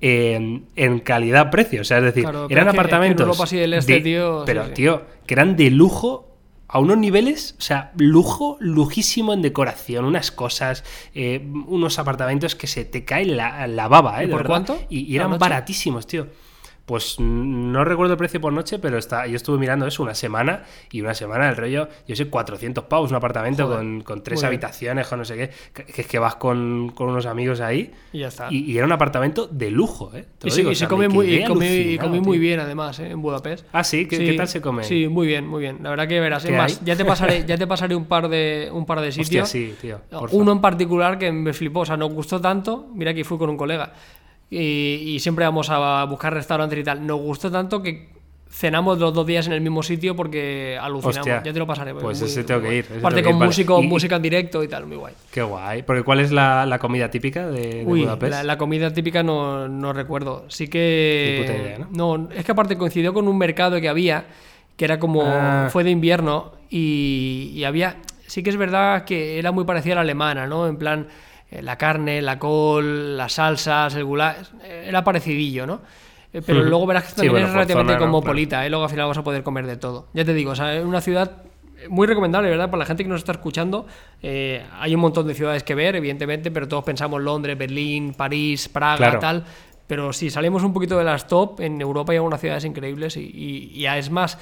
En, en calidad-precio, o sea, es decir, Claro, eran que en apartamentos. Europa este, de- tío, Pero, sí. tío, que eran de lujo a unos niveles, o sea, lujo, lujísimo en decoración, unas cosas, eh, unos apartamentos que se te cae la, la baba, ¿eh? ¿Y de por cuánto? Y, y ¿La eran baratísimos, tío. Pues no recuerdo el precio por noche, pero está, yo estuve mirando eso una semana y una semana el rollo, yo sé, 400 pavos un apartamento Joder, con, con tres habitaciones, con no sé qué, que, es que vas con, con unos amigos ahí Y ya está. y, y era un apartamento de lujo, ¿eh? Y digo, y se come me muy, y comí, muy bien, además, ¿eh? en Budapest. Ah, sí, ¿Qué, Sí, qué tal se come? Sí, muy bien, muy bien. La verdad que verás. Es ¿Qué más, ya te pasaré, ya te pasaré un par de un par de Hostia, sitios. sí, tío. Uno en particular que me flipó, o sea, nos gustó tanto, mira que fui con un colega, y, y siempre vamos a buscar restaurantes y tal, nos gustó tanto que cenamos los dos días en el mismo sitio porque alucinamos, Hostia. ya te lo pasaré. Pues muy- ese tengo que ir, Aparte con ir, vale. músico, Y- y- música en directo y tal, muy guay. Qué guay. Porque ¿cuál es la, la comida típica de, de Uy, Budapest? la, la comida típica no, no recuerdo. Sí que. puta idea, ¿no? es que aparte coincidió con un mercado que había, que era como. Ah. fue de invierno, y, y había. Sí que es verdad que era muy parecida a la alemana, ¿no? En plan, eh, la carne, la col, las salsas, el goulash. eh, Era parecidillo, ¿no? Eh, Pero luego verás que Sí, también bueno, es relativamente zona, ¿no? cosmopolita, ¿eh? Luego al final vas a poder comer de todo. Ya te digo, o sea, es una ciudad muy recomendable, ¿verdad? Para la gente que nos está escuchando, eh, hay un montón de ciudades que ver, evidentemente, pero todos pensamos Londres, Berlín, París, Praga, Claro. tal. Pero si salimos un poquito de las top, en Europa hay algunas ciudades increíbles y, y- y es más,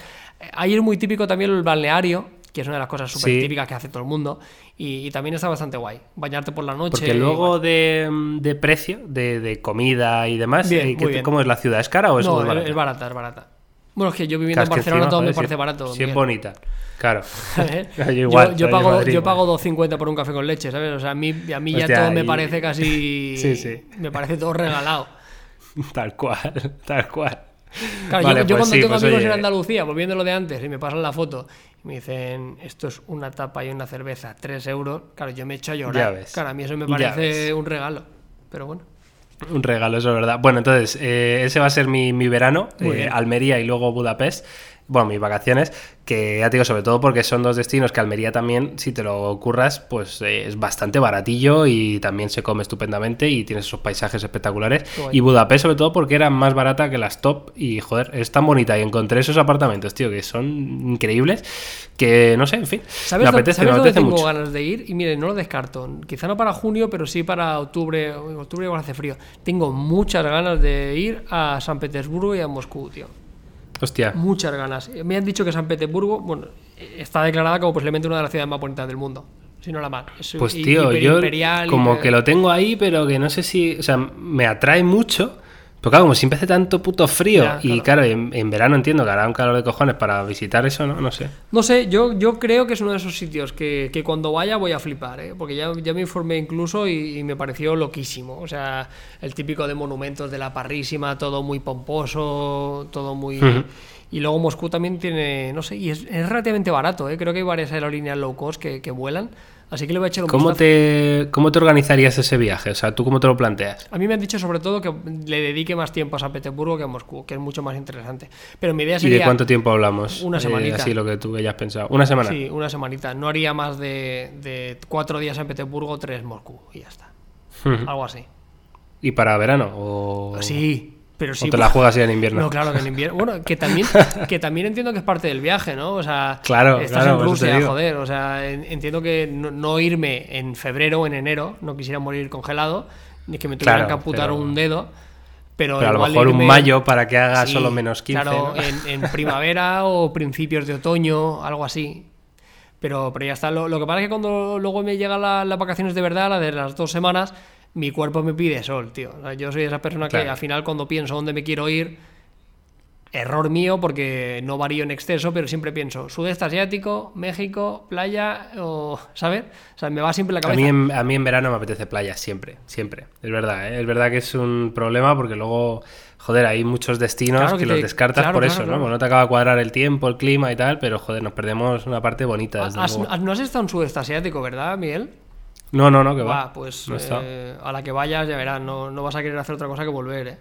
ahí es muy típico también el balneario, que es una de las cosas súper Sí. típicas que hace todo el mundo. Y, y también está bastante guay. Bañarte por la noche. Porque luego de, de precio, de, de comida y demás, Bien, eh, ¿qué-. ¿cómo es la ciudad? ¿Es cara o es No, muy barata? es barata, es barata. Bueno, es que yo viviendo Claro, en Barcelona encima, todo me parece si- barato. Si es bonita. Claro. ¿sabes? Yo igual, yo pago, Madrid, yo pago 2.50 por un café con leche, ¿sabes? O sea, a mí, a mí ya todo me parece casi. Sí, sí. Me parece todo regalado. Tal cual, tal cual. Claro, Vale, yo, yo pues cuando sí, tengo pues amigos oye, en Andalucía, volviendo a lo de antes, y me pasan la foto me dicen, esto es una tapa y una cerveza, 3 euros, claro, yo me echo a llorar. ves. Claro, a mí eso me parece un regalo. Pero bueno. Un regalo, eso es verdad. Bueno, entonces, eh, ese va a ser mi, mi verano, eh. Almería y luego Budapest. Bueno, mis vacaciones, que ya te digo, sobre todo porque son dos destinos que Almería también, si te lo curras, pues eh, es bastante baratillo y también se come estupendamente y tienes esos paisajes espectaculares. Y Budapest, sobre todo porque era más barata que las top y, joder, es tan bonita y encontré esos apartamentos, tío, que son increíbles, que no sé, en fin, ¿Sabes, me apetece, ¿sabes me dónde apetece tengo mucho. ganas de ir? Y mire, no lo descarto. Quizá no para junio, pero sí para octubre. Octubre igual hace frío. Tengo muchas ganas de ir a San Petersburgo y a Moscú, tío. Hostia, Muchas ganas. Me han dicho que San Petersburgo, bueno, está declarada como posiblemente una de las ciudades más bonitas del mundo. Si no la más. Es Pues tío, yo como que lo tengo ahí, pero que no sé si, o sea, me atrae mucho. Pero claro, como siempre hace tanto puto frío Ya, y claro, en, en verano entiendo que hará un calor de cojones para visitar eso, ¿no? No sé. No sé, yo, yo creo que es uno de esos sitios que, que cuando vaya voy a flipar, ¿eh? porque ya, ya me informé incluso y, y me pareció loquísimo. O sea, el típico de monumentos de la parrísima, todo muy pomposo, todo muy... Ujú. Y luego Moscú también tiene, no sé, y es, es relativamente barato, ¿eh? creo que hay varias aerolíneas low cost que, que vuelan, así que le voy a echar un ¿Cómo te, ¿Cómo te organizarías ese viaje? O sea, ¿tú cómo te lo planteas? A mí me han dicho sobre todo que le dedique más tiempo a San Petersburgo que a Moscú, que es mucho más interesante. Pero mi idea ¿Y sería... de cuánto tiempo hablamos? Una Eh, semanita. así lo que tú hayas pensado. ¿Una semana? Sí, una semanita. No haría más de, de cuatro días en Petersburgo, tres Moscú y ya está. Algo así. ¿Y para verano? ¿O, Sí, pero sí. o te la juegas ya en invierno? No, claro, que en invierno. Bueno, que también, que también entiendo que es parte del viaje, ¿no? O sea, Claro, estás claro, en Rusia, joder. O sea, en- entiendo que no, no irme en febrero o en enero, no quisiera morir congelado, ni que me tuvieran Claro, que amputar pero- un dedo. Pero, Pero a lo mejor un mayo para que haga Sí, solo menos 15. Claro, ¿no? en, en primavera o principios de otoño, algo así. Pero, pero ya está. Lo, lo que pasa es que cuando luego me llegan la- las vacaciones de verdad, las de las dos semanas, mi cuerpo me pide sol, tío. O sea, yo soy esa persona que al final cuando pienso dónde me quiero ir, error mío porque no varío en exceso, pero siempre pienso sudeste asiático, México, playa o... ¿Sabes? O sea, me va siempre la A cabeza. mí, en, a mí en verano me apetece playa, siempre, siempre. Es verdad, ¿eh? es verdad que es un problema porque luego, joder, hay muchos destinos Claro que, que los descartas claro, por claro, eso. ¿no? No te acaba de cuadrar el tiempo, el clima y tal, pero joder, nos perdemos una parte bonita. desde Has- luego. no has estado en sudeste asiático, ¿verdad, Miguel? No, no, no, que va. Va, pues No eh, a la que vayas ya verás, no, no vas a querer hacer otra cosa que volver, ¿eh?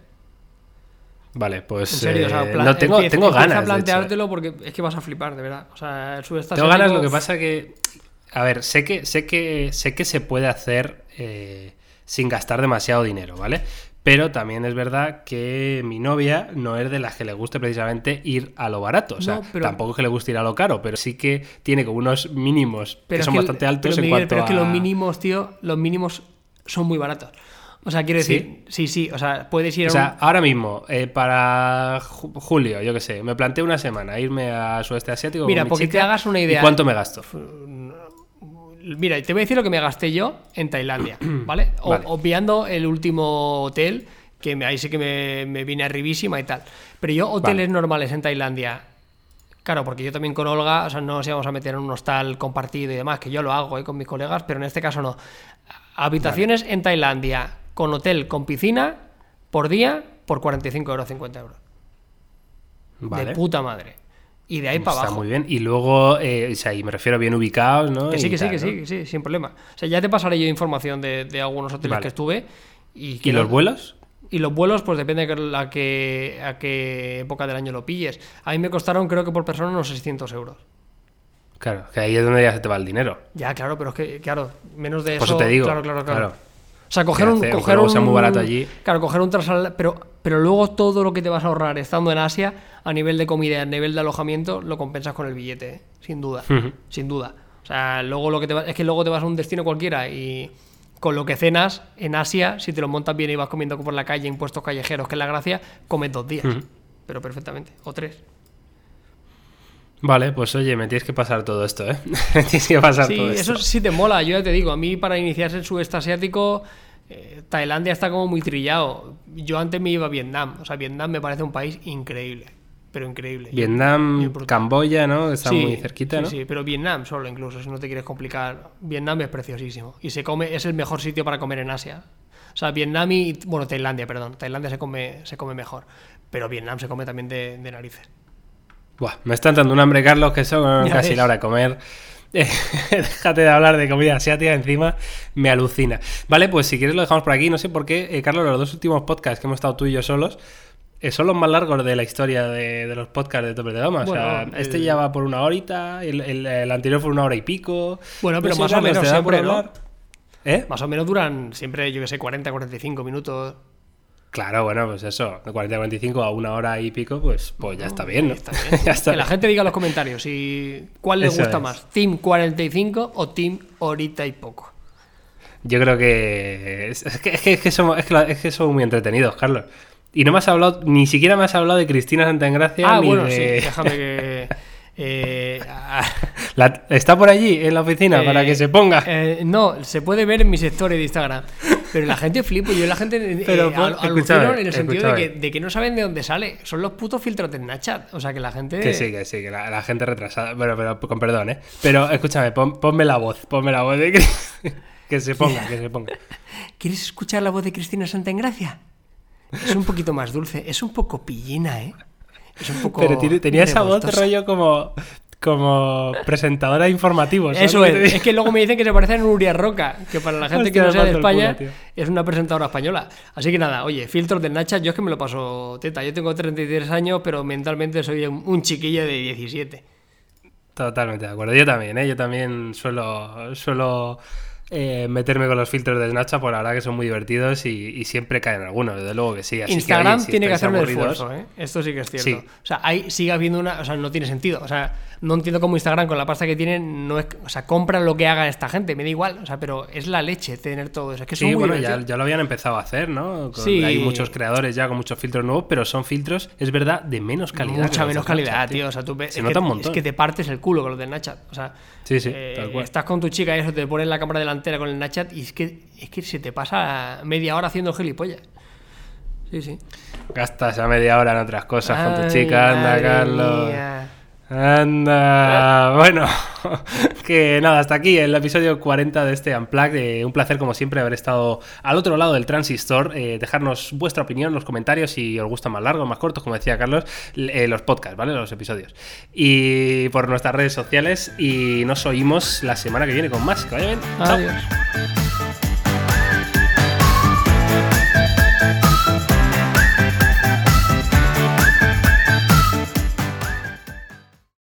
Vale, pues En serio, o sea, eh, plan- no tengo, empieza- tengo empieza ganas. a de hecho. planteártelo porque es que vas a flipar, de verdad. O sea, el sudeste Tengo ganas, lo que pasa que. A ver, sé que, sé que, sé que se puede hacer eh, sin gastar demasiado dinero, ¿vale? Pero también es verdad que mi novia no es de las que le guste precisamente ir a lo barato. O sea, No, pero- tampoco es que le guste ir a lo caro, pero sí que tiene como unos mínimos pero que son que- bastante altos pero, en Miguel, cuanto pero es que a... los mínimos, tío, los mínimos son muy baratos. O sea, quiero decir, sí, sí, o sea, puedes ir a O sea, un... ahora mismo, eh, para ju- julio, yo qué sé, me planteo una semana irme a sudeste asiático. Mira, con mi porque te hagas una ¿y idea. cuánto me gasto? Mira, te voy a decir lo que me gasté yo en Tailandia, ¿vale? O- Vale. Obviando el último hotel, que me- ahí sí que me, me vine arribísima y tal. Pero yo, hoteles Vale. normales en Tailandia, claro, porque yo también con Olga, o sea, no nos íbamos a meter en un hostal compartido y demás, que yo lo hago ¿eh? con mis colegas, pero en este caso no. Habitaciones en Tailandia con hotel con piscina por día por 45 euros, 50 euros. Vale. De puta madre. Y de ahí para Está abajo. muy bien. Y luego, eh, o sea, y me refiero bien ubicados, ¿no? Que sí, que sí, tal, que ¿no? sí, que sí, sin problema. O sea, ya te pasaré yo información de, de algunos hoteles Vale. que estuve. ¿Y, ¿Y los vuelos? Y los vuelos, pues depende de la que, a qué época del año lo pilles. A mí me costaron, creo que por persona, unos 600 euros. Claro, que ahí es donde ya se te va el dinero. Ya, claro, pero es que, claro, menos de Por eso. eso te digo, Claro, claro, claro. claro. O sea, coger un. Coger un sea muy barato allí. Claro, coger un trasal. Pero, pero luego todo lo que te vas a ahorrar estando en Asia, a nivel de comida, a nivel de alojamiento, lo compensas con el billete, ¿eh? sin duda. Sin duda. O sea, luego lo que te va- es que luego te vas a un destino cualquiera y con lo que cenas en Asia, si te lo montas bien y vas comiendo por la calle, impuestos callejeros, que es la gracia, comes dos días. Pero perfectamente. O tres. Vale, pues oye, me tienes que pasar todo esto, ¿eh? me tienes que pasar sí, todo esto. eso sí te mola, yo ya te digo, a mí para iniciarse el sudeste asiático, eh, Tailandia está como muy trillado. Yo antes me iba a Vietnam, o sea, Vietnam me parece un país increíble, pero increíble. Vietnam, y. Camboya, ¿no? Está Sí, muy cerquita, sí, ¿no? Sí, pero Vietnam solo incluso, si no te quieres complicar. Vietnam es preciosísimo y se come, es el mejor sitio para comer en Asia. O sea, Vietnam y, bueno, Tailandia, perdón. Tailandia se come, se come mejor, pero Vietnam se come también de, de narices. Buah, me está entrando un hambre, Carlos, que son casi ves. la hora de comer. Eh, Déjate de hablar de comida asiática encima, me alucina. Vale, pues si quieres lo dejamos por aquí. No sé por qué, eh, Carlos, los dos últimos podcasts que hemos estado tú y yo solos eh, son los más largos de la historia de, de los podcasts de Tope de Gama. o sea, este ya va por una horita, el, el- el anterior fue una hora y pico. Bueno, pero No más o menos. ¿Eh? Más o menos duran siempre, yo que sé, 40, 45 minutos. Claro, bueno, pues eso, de 40 a 45 a una hora y pico, pues, pues ya está bien, ¿no? Está bien. ya está Que la gente diga en los comentarios si, cuál les Eso gusta es. más, Team 45 o Team horita y poco. Yo creo que es, es que, es que, es que somos, es que, es que somos muy entretenidos, Carlos. Y no me has hablado, ni siquiera me has hablado de Cristina Santagracia Ah, ni bueno, de... sí, déjame que... eh, La- ¿Está por allí, en la oficina, eh, para que se ponga? eh, no, se puede ver en mis stories de Instagram. Pero la gente flipa, yo la gente eh, Pero, eh, pues, en el sentido de que, escúchame. de que no saben de dónde sale. Son los putos filtros de Snapchat. O sea que la gente... Que sí, que sí, que la, la gente retrasada. Bueno, pero con perdón, ¿eh? Pero escúchame, pon- ponme la voz, ponme la voz de Que se ponga, que se ponga. ¿Quieres escuchar la voz de Cristina Santagracia? Es un poquito más dulce, es un poco pillina, ¿eh? Es un poco. Pero tiene- tenía esa voz rollo como, como presentadora de informativos. ¿sabes Eso es, es que luego me dicen que se parece a Nuria Roca, que para la gente que no sea de España culo, es una presentadora española. Así que nada, oye, filtros de Nacha, yo es que me lo paso teta. Yo tengo 33 años, pero mentalmente soy un, chiquillo de 17. Totalmente de acuerdo. Yo también, ¿eh? Yo también suelo, suelo eh, meterme con los filtros de Snapchat, por la verdad que son muy divertidos y, y siempre caen algunos, desde luego que sí. Así que, Instagram oye, si tiene que hacer un esfuerzo, ¿eh? Esto sí que es cierto. Sí. O sea, ahí sigue habiendo una. O sea, no tiene sentido. O sea, no entiendo cómo Instagram, con la pasta que tiene, no es. O sea, compra lo que haga esta gente, me da igual. O sea, pero es la leche tener todo eso. Es que Sí, muy bueno, ya, ya lo habían empezado a hacer, ¿no? Con- Sí. Hay muchos creadores ya con muchos filtros nuevos, pero son filtros, es verdad, de menos calidad. Mucha de menos Snapchat, calidad, tío. O sea, tú ves. Se es, nota que, un montón. es que te partes el culo con los del Snapchat. O sea, Sí, sí, eh, tal cual. estás con tu chica y eso te pones la cámara delantera con el Snapchat y es que, es que se te pasa media hora haciendo gilipollas. Sí, sí. Gastas a media hora en otras cosas con tu chica, anda, Carlos. mía. Anda, bueno, que nada, hasta aquí el episodio 40 de este Unplugged. Eh, un placer, como siempre, haber estado al otro lado del transistor. Eh, dejarnos vuestra opinión en los comentarios si os gustan más largos, más cortos, como decía Carlos, eh, los podcasts, ¿vale? Los episodios. Y por nuestras redes sociales. Y nos oímos la semana que viene con más. Que vaya bien. Chao. Adiós.